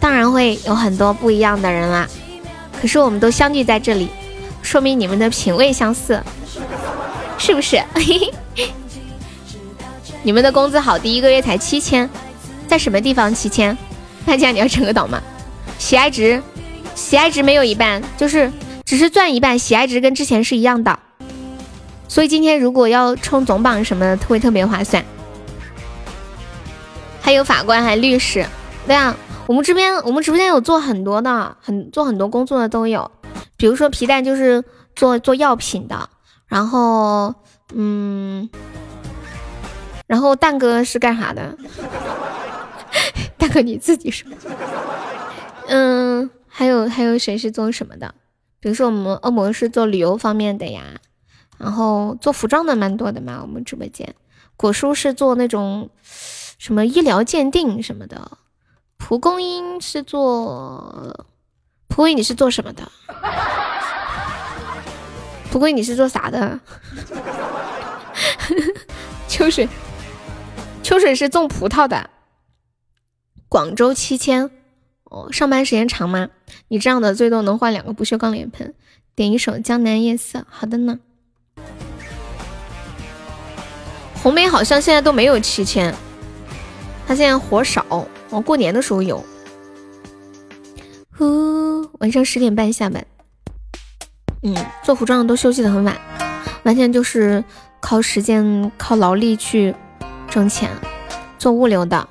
当然会有很多不一样的人啦。可是我们都相聚在这里，说明你们的品味相似，是不是？你们的工资好低，一个月才七千，在什么地方七千？大家你要整个岛吗？喜爱值，喜爱值没有一半，就是只是赚一半，喜爱值跟之前是一样的。所以今天如果要冲总榜什么的，会特别划算。还有法官，还律师，对啊，我们这边我们直播间有做很多的，很做很多工作的都有，比如说皮蛋就是做做药品的，然后嗯。然后蛋哥是干啥的？蛋哥你自己说。嗯，还有还有谁是做什么的？比如说我们恶魔是做旅游方面的呀，然后做服装的蛮多的嘛。我们直播间果蔬是做那种什么医疗鉴定什么的，蒲公英是做蒲公英你是做什么的？蒲公英你是做啥的？秋水。秋水是种葡萄的，广州七千哦，上班时间长吗？你这样的最多能换两个不锈钢脸盆。点一首《江南夜色》，好的呢。红梅好像现在都没有七千，他现在活少，我过年的时候有。呼，晚上十点半下班。嗯，做服装的都休息的很晚，完全就是靠时间、靠劳力去。挣钱，做物流的，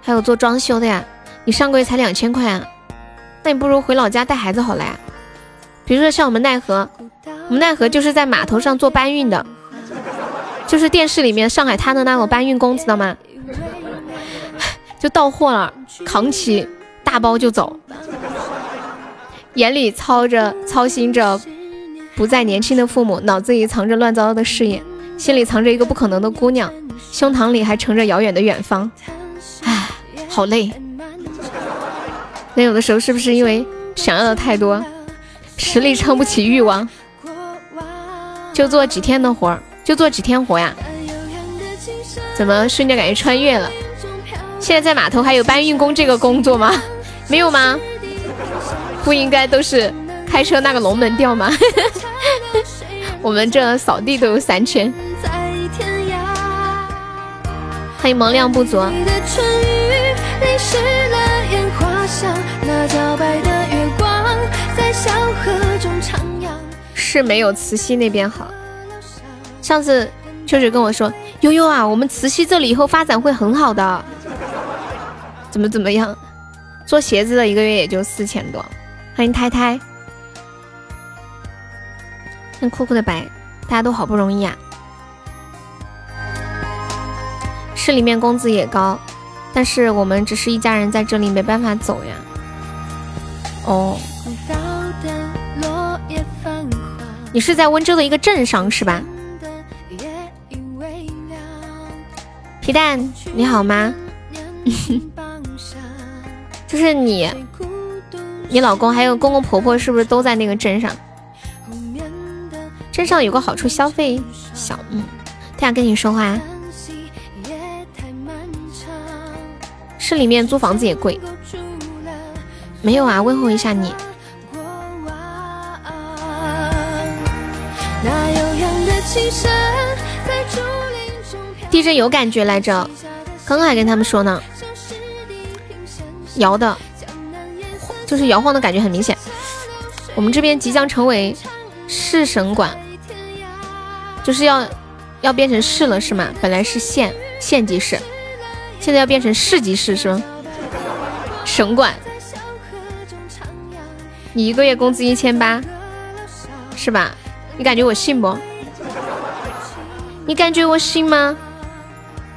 还有做装修的呀。你上个月才两千块啊，那你不如回老家带孩子好了呀。比如说像我们奈何，我们奈何就是在码头上做搬运的，就是电视里面上海滩的那种搬运工，知道吗？就到货了，扛起大包就走，眼里操着操心着。不再年轻的父母，脑子里藏着乱糟糟的事业，心里藏着一个不可能的姑娘，胸膛里还盛着遥远的远方。唉，好累。那有的时候是不是因为想要的太多，实力撑不起欲望，就做几天的活儿，就做几天活呀？怎么瞬间感觉穿越了？现在在码头还有搬运工这个工作吗？没有吗？不应该都是。开车那个龙门吊吗？我们这扫地都有三千。欢迎萌量不足。是没有慈溪那边好。上次秋水跟我说，悠悠啊，我们慈溪这里以后发展会很好的。怎么怎么样？做鞋子的一个月也就四千多。欢迎太太。看酷酷的白，大家都好不容易啊！市里面工资也高，但是我们只是一家人在这里，没办法走呀。哦，你是在温州的一个镇上是吧？皮蛋，你好吗？就是你，你老公还有公公婆婆是不是都在那个镇上？镇上有个好处，消费小。嗯，他想跟你说话。市里面租房子也贵。没有啊，问候一下你。地震有感觉来着，刚刚还跟他们说呢，摇的，就是摇晃的感觉很明显。我们这边即将成为市省管，就是要要变成市了是吗？本来是县县级市，现在要变成市级市是吗？省管，你一个月工资一千八，是吧？你感觉我信不？你感觉我信吗？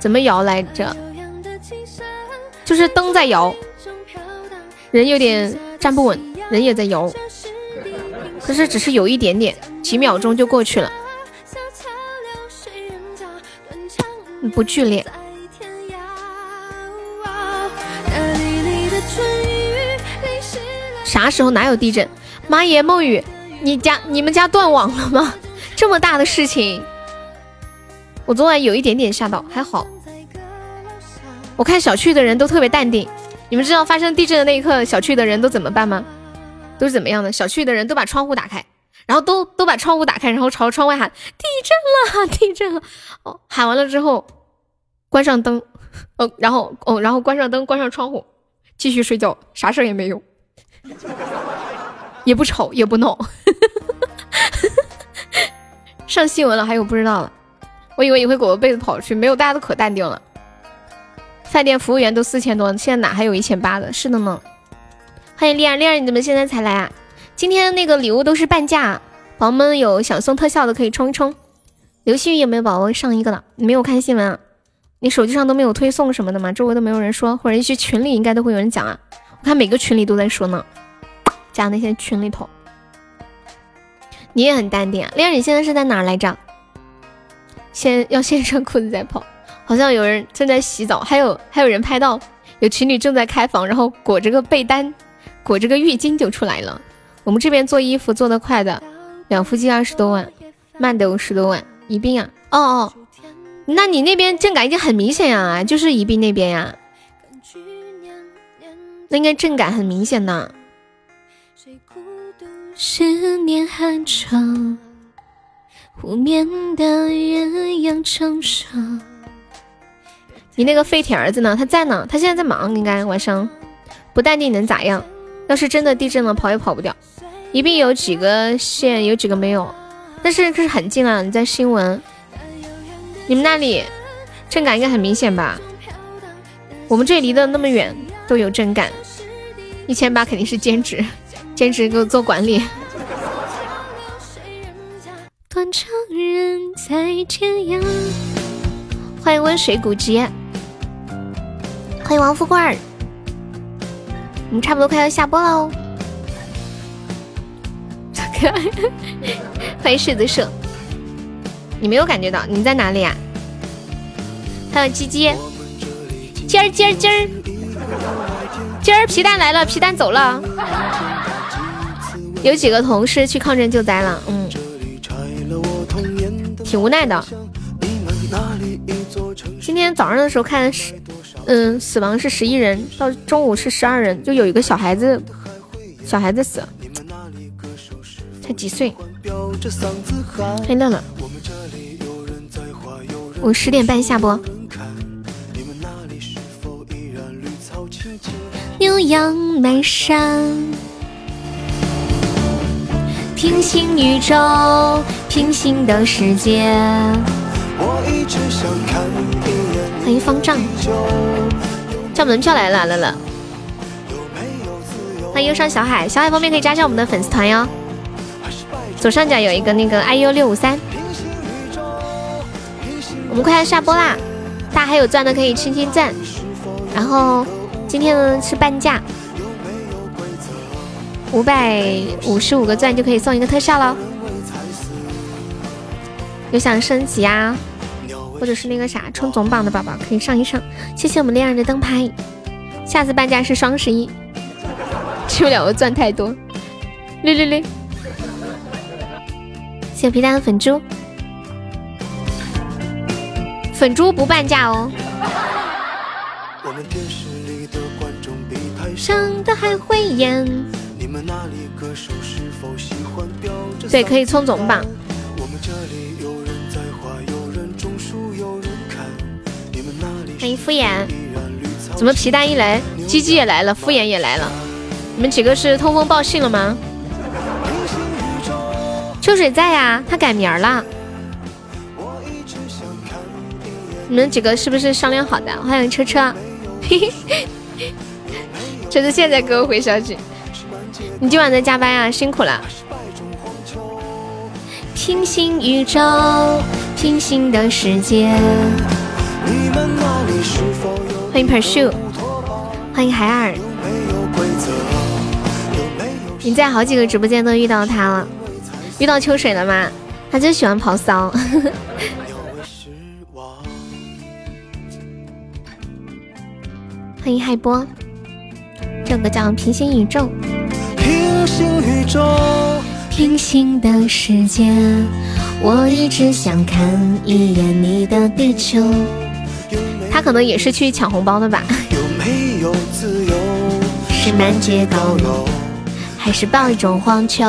怎么摇来着？就是灯在摇，人有点站不稳，人也在摇，可是只是有一点点，几秒钟就过去了，不剧烈。啥时候哪有地震？妈耶，梦雨，你家你们家断网了吗？这么大的事情，我昨晚有一点点吓到，还好。我看小区的人都特别淡定。你们知道发生地震的那一刻，小区的人都怎么办吗？都是怎么样的？小区的人都把窗户打开，然后都都把窗户打开，然后朝窗外喊地震了，地震了。哦，喊完了之后，关上灯，哦，然后哦，然后关上灯，关上窗户，继续睡觉，啥事也没有。也不吵也不闹，上新闻了还有不知道了，我以为你会裹个被子跑出去，没有，大家都可淡定了。饭店服务员都四千多，现在哪还有一千八的？是的呢。欢迎丽儿，丽儿你怎么现在才来啊？今天那个礼物都是半价，宝宝们有想送特效的可以冲一冲。流星雨有没有宝宝上一个了？你没有看新闻啊？你手机上都没有推送什么的吗？周围都没有人说，或者一些群里应该都会有人讲啊。我看每个群里都在说呢，加那些群里头，你也很淡定啊。丽儿，你现在是在哪来着？先要先穿裤子再跑。好像有人正在洗澡，还有还有人拍到有情侣正在开房，然后裹着个被单，裹着个浴巾就出来了。我们这边做衣服做的快的，两夫妻二十多万，慢的五十多万。宜宾啊，哦哦，那你那边震感已经很明显呀，就是宜宾那边呀。那应该震感很明显呢。十年寒长，湖面的鸳鸯成双。你那个废铁儿子呢？他在呢，他现在在忙，应该晚上不淡定能咋样？要是真的地震了，跑也跑不掉。宜宾有几个县，有几个没有，但是可是很近啊。你在新闻，你们那里震感应该很明显吧？我们这离得那么远。都有震感，一千八肯定是兼职，兼职给我做管理。断肠人在天涯欢迎温水古籍，欢迎王富贵儿，我们差不多快要下播喽。可爱，欢迎柿子树，你没有感觉到？你在哪里啊？还有鸡鸡，鸡儿鸡儿鸡儿。鸡儿皮蛋来了，皮蛋走了。有几个同事去抗震救灾了，嗯，挺无奈的。今天早上的时候看是，嗯，死亡是十一人，到中午是十二人，就有一个小孩子，小孩子死，才几岁。黑乐乐，我十点半下播。牛羊满山，平行宇宙，平行的世界。欢迎方丈，叫门票来了来了。欢迎忧伤小海，小海方便可以加上我们的粉丝团哟。左上角有一个那个 iu 六五三。我们快要下播啦，大家还有钻的可以轻轻赞，然后。今天呢是半价，五百五十五个钻就可以送一个特效了。有想升级啊，或者是那个啥冲总榜的宝宝可以上一上。谢谢我们恋人的灯牌，下次半价是双十一，吃不了我钻太多。六六六，谢谢皮蛋的粉猪，粉猪不半价哦。上的还会演。对，可以冲总榜。欢迎敷衍，怎么皮蛋一来，鸡鸡也来了，敷衍也来了，你们几个是通风报信了吗？秋水在呀，他改名了。你们几个是不是商量好的？欢迎车车，车车现在给我回消息。你今晚在加班呀？辛苦了。平行宇宙，平行的世界。欢迎 Pursue，欢迎海尔。你在好几个直播间都遇到他了，遇到秋水了吗？他就喜欢跑骚。欢迎海波，这个叫平行宇宙。平行宇宙，平行的世界，我一直想看一眼你的地球。他可能也是去抢红包的吧？是满街高楼，还是抱一种黄球？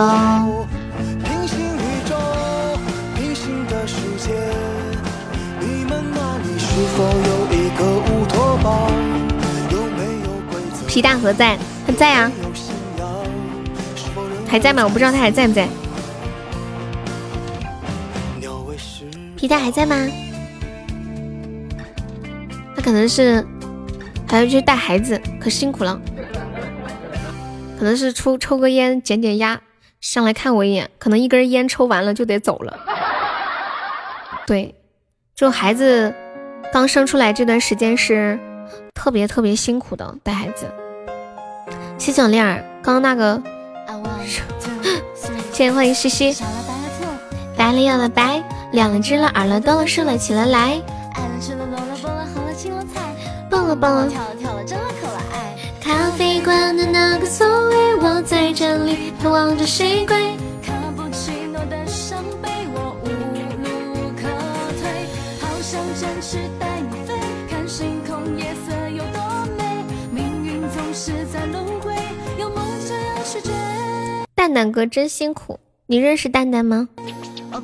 皮蛋何在？他在啊，还在吗？我不知道他还在不在。皮蛋还在吗？他可能是还要去带孩子，可辛苦了。可能是抽抽个烟减减压，上来看我一眼。可能一根烟抽完了就得走了。对，就孩子刚生出来这段时间是特别特别辛苦的带孩子。谢谢恋儿，刚刚那个，谢谢欢迎西西。白了又了白，两了只了耳了多了竖了起了来。蹦了蹦了，跳了跳了，真的可爱。咖啡馆的那个座位，我在这里盼望着谁归。蛋蛋哥真辛苦，你认识蛋蛋吗？哦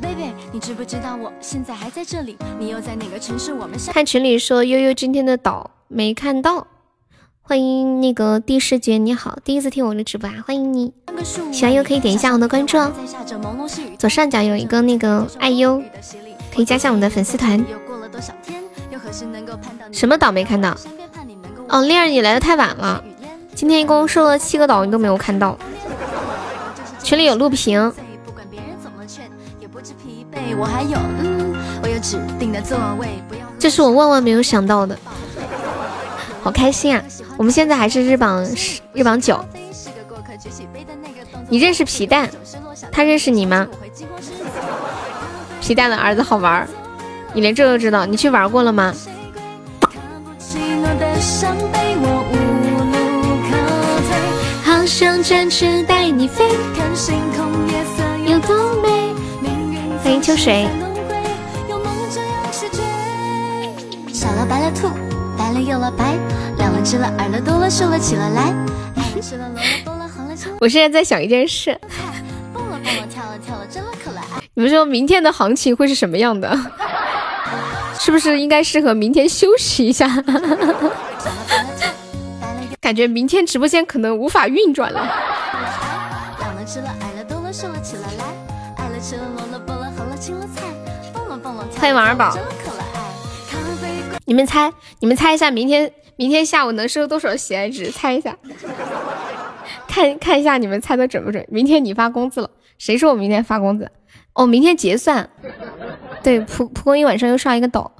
你知不知道我现在还在这里？你又在哪个城市？我们看群里说悠悠今天的岛。没看到，欢迎那个第世杰，你好，第一次听我的直播啊，欢迎你，喜欢优可以点一下我的关注哦，左上角有一个那个爱优，可以加下我们的粉丝团。什么岛没看到？哦，丽儿你来的太晚了，今天一共收了七个岛，你都没有看到。群里有录屏。这是我万万没有想到的。好开心啊！我们现在还是日榜十，日榜九。你认识皮蛋？他认识你吗？皮蛋的儿子好玩，你连这都知道？你去玩过了吗？欢迎秋水。小了白了兔。白了又了白，亮了直了耳了多了竖了起了来，爱了吃了萝卜了红了青了。我现在在想一件事，蹦了蹦了跳了跳了真了可爱。你们说明天的行情会是什么样的？是不是应该适合明天休息一下？感觉明天直播间可能无法运转了。亮了吃了爱了多了少了起了来，爱了吃了萝卜了红了青了菜，蹦了蹦了跳。欢迎王二宝。你们猜，你们猜一下，明天明天下午能收多少喜爱值？猜一下，看看一下你们猜的准不准？明天你发工资了，谁说我明天发工资？哦，明天结算。对，蒲蒲公英晚上又上一个岛。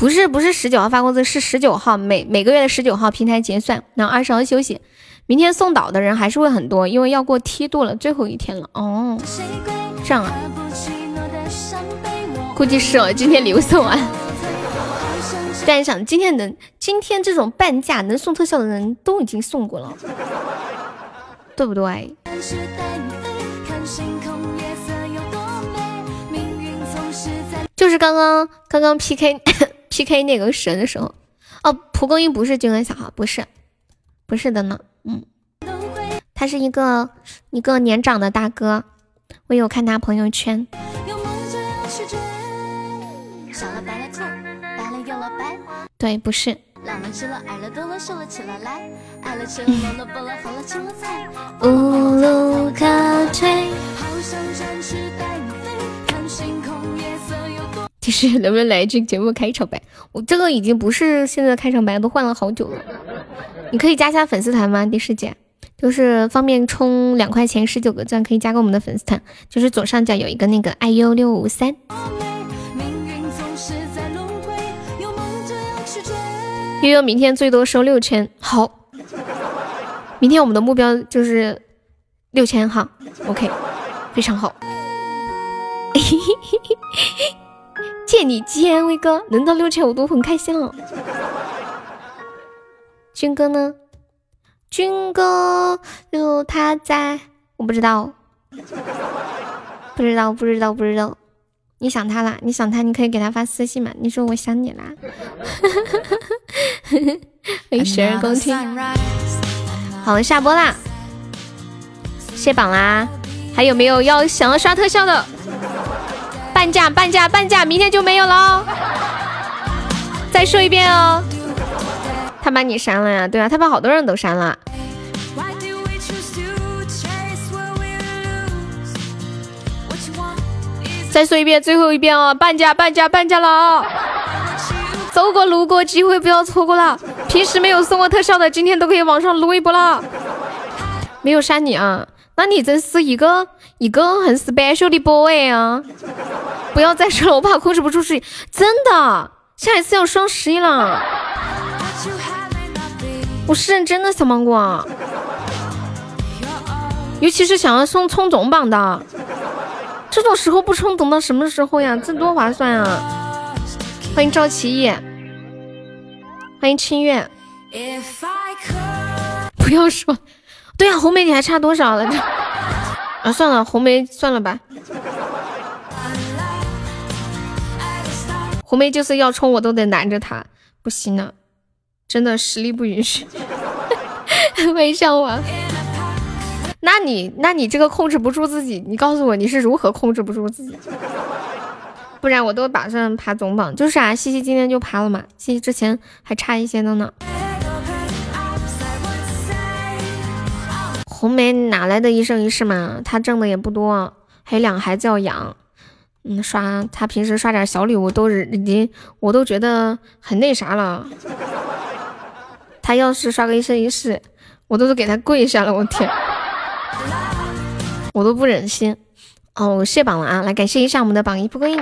不是不是十九号发工资，是十九号每每个月的十九号平台结算，然后二十号休息。明天送岛的人还是会很多，因为要过梯度了，最后一天了。哦，这样啊。估计是哦，今天礼物送完。但想今天能，今天这种半价能送特效的人都已经送过了，对不对？就是刚刚刚刚 P K P K 那个神的时候，哦，蒲公英不是君恩小号，不是，不是的呢，嗯，他是一个一个年长的大哥，我有看他朋友圈。小了白了对，不是。无路可退。其实 能不能来一句节目开场白？我这个已经不是现在的开场白，都换了好久了。你可以加下粉丝团吗？第师姐，就是方便充两块钱十九个钻，可以加个我们的粉丝团，就是左上角有一个那个 iu 六五三。悠悠明天最多收六千，好，明天我们的目标就是六千哈，OK，非常好。借你吉威哥能到六千我都很开心了。军哥呢？军哥就他在，我不知道，不知道，不知道，不知道。你想他啦？你想他，你可以给他发私信嘛？你说我想你啦。欢迎十二公听。好了，下播啦，卸榜啦。还有没有要想要刷特效的？半价，半价，半价，明天就没有了。再说一遍哦。他把你删了呀？对啊，他把好多人都删了。再说一遍，最后一遍哦，半价，半价，半价了啊！走过路过，机会不要错过了。平时没有送过特效的，今天都可以往上撸一波了。没有删你啊？那你真是一个一个很 special 的 boy 啊！不要再说了，我怕控制不住自己。真的，下一次要双十一了。我是认真的，小芒果。尤其是想要送冲总榜的。这种时候不冲，等到什么时候呀？这多划算啊！欢迎赵奇艺，欢迎清月。不要说，对呀，红梅你还差多少了？啊，算了，红梅算了吧。红梅就是要冲，我都得拦着他，不行了，真的实力不允许。欢迎向往。那你那你这个控制不住自己，你告诉我你是如何控制不住自己？不然我都打算爬总榜。就是啊，西西今天就爬了嘛，西西之前还差一些的呢。红梅哪来的一生一世嘛？她挣的也不多，还有两个孩子要养。嗯，刷她平时刷点小礼物都是已经，我都觉得很那啥了。她要是刷个一生一世，我都是给她跪下了，我天！我都不忍心哦，我卸榜了啊！来感谢一下我们的榜一蒲公英，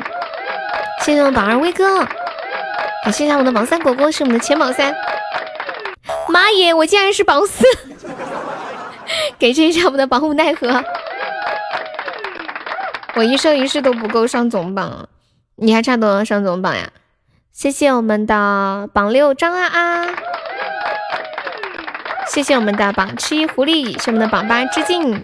谢谢我们榜二威哥，感谢一下我们的榜三果果是我们的前榜三。妈耶，我竟然是榜四！感谢一下我们的榜五奈何，我一生一世都不够上总榜，你还差多少上总榜呀？谢谢我们的榜六张啊啊！谢谢我们的榜七狐狸，谢我们的榜八致敬。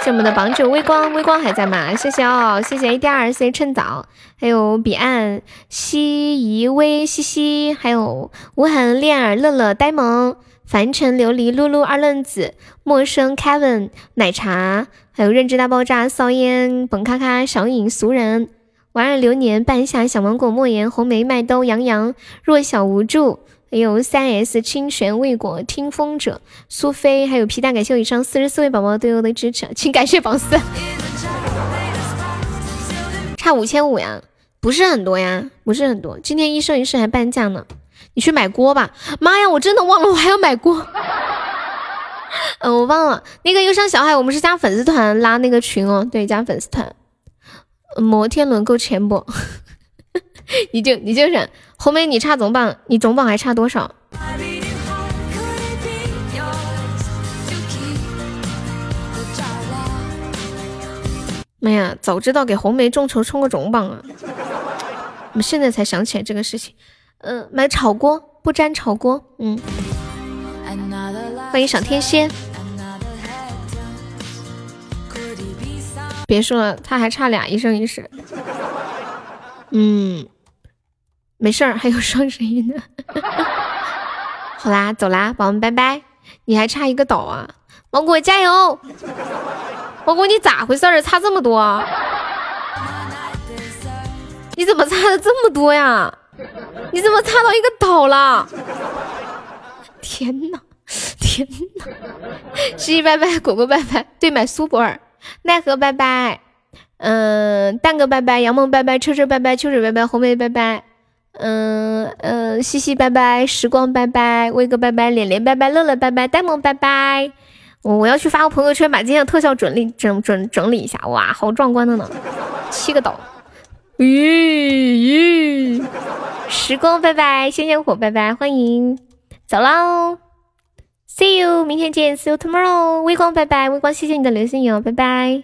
谢我们的榜九微光，微光还在吗？谢谢哦，谢谢 A D R C 趁早，还有彼岸西夷微西西，还有无痕恋儿乐乐呆萌凡尘琉璃露露二愣子。陌生 Kevin 奶茶，还有认知大爆炸骚烟本咔咔小影俗人。莞尔流年半夏小芒果莫言红梅麦兜杨洋。弱小无助。还有三 S 清泉未果听风者。苏菲，还有皮蛋感谢我以上四十四位宝宝对我的支持，请感谢榜四，差五千五呀，不是很多呀，不是很多。今天一生一世还半价呢，你去买锅吧。妈呀，我真的忘了我还要买锅。嗯，我忘了那个忧伤小孩，我们是加粉丝团拉那个群哦，对，加粉丝团。摩天轮够钱不？你就你就忍。红梅，你差总榜，你总榜还差多少？妈呀，早知道给红梅众筹冲个总榜啊！我现在才想起来这个事情。嗯，买炒锅不沾炒锅。嗯，欢迎小天蝎。别说了，他还差俩一生一世。嗯。没事儿，还有双十一呢。好啦，走啦，宝宝们拜拜。你还差一个岛啊，芒果加油！芒果你咋回事儿？差这么多？你怎么差的这么多呀？你怎么擦到一个岛了？天呐，天呐！十一拜拜，果果拜拜，对买苏泊尔，奈何拜拜，嗯，蛋哥拜拜，杨梦拜拜，车车拜拜，秋水拜拜，红梅拜拜，嗯嗯，西西拜拜，时光拜拜，威哥拜拜，脸脸拜拜，乐乐拜拜，呆萌拜拜。我我要去发个朋友圈，把今天的特效整理整整整理一下。哇，好壮观的呢，七个岛。咦咦，时光拜拜，星星火拜拜，欢迎，走喽，See you，明天见，See you tomorrow。微光拜拜，微光谢谢你的流星雨，拜拜。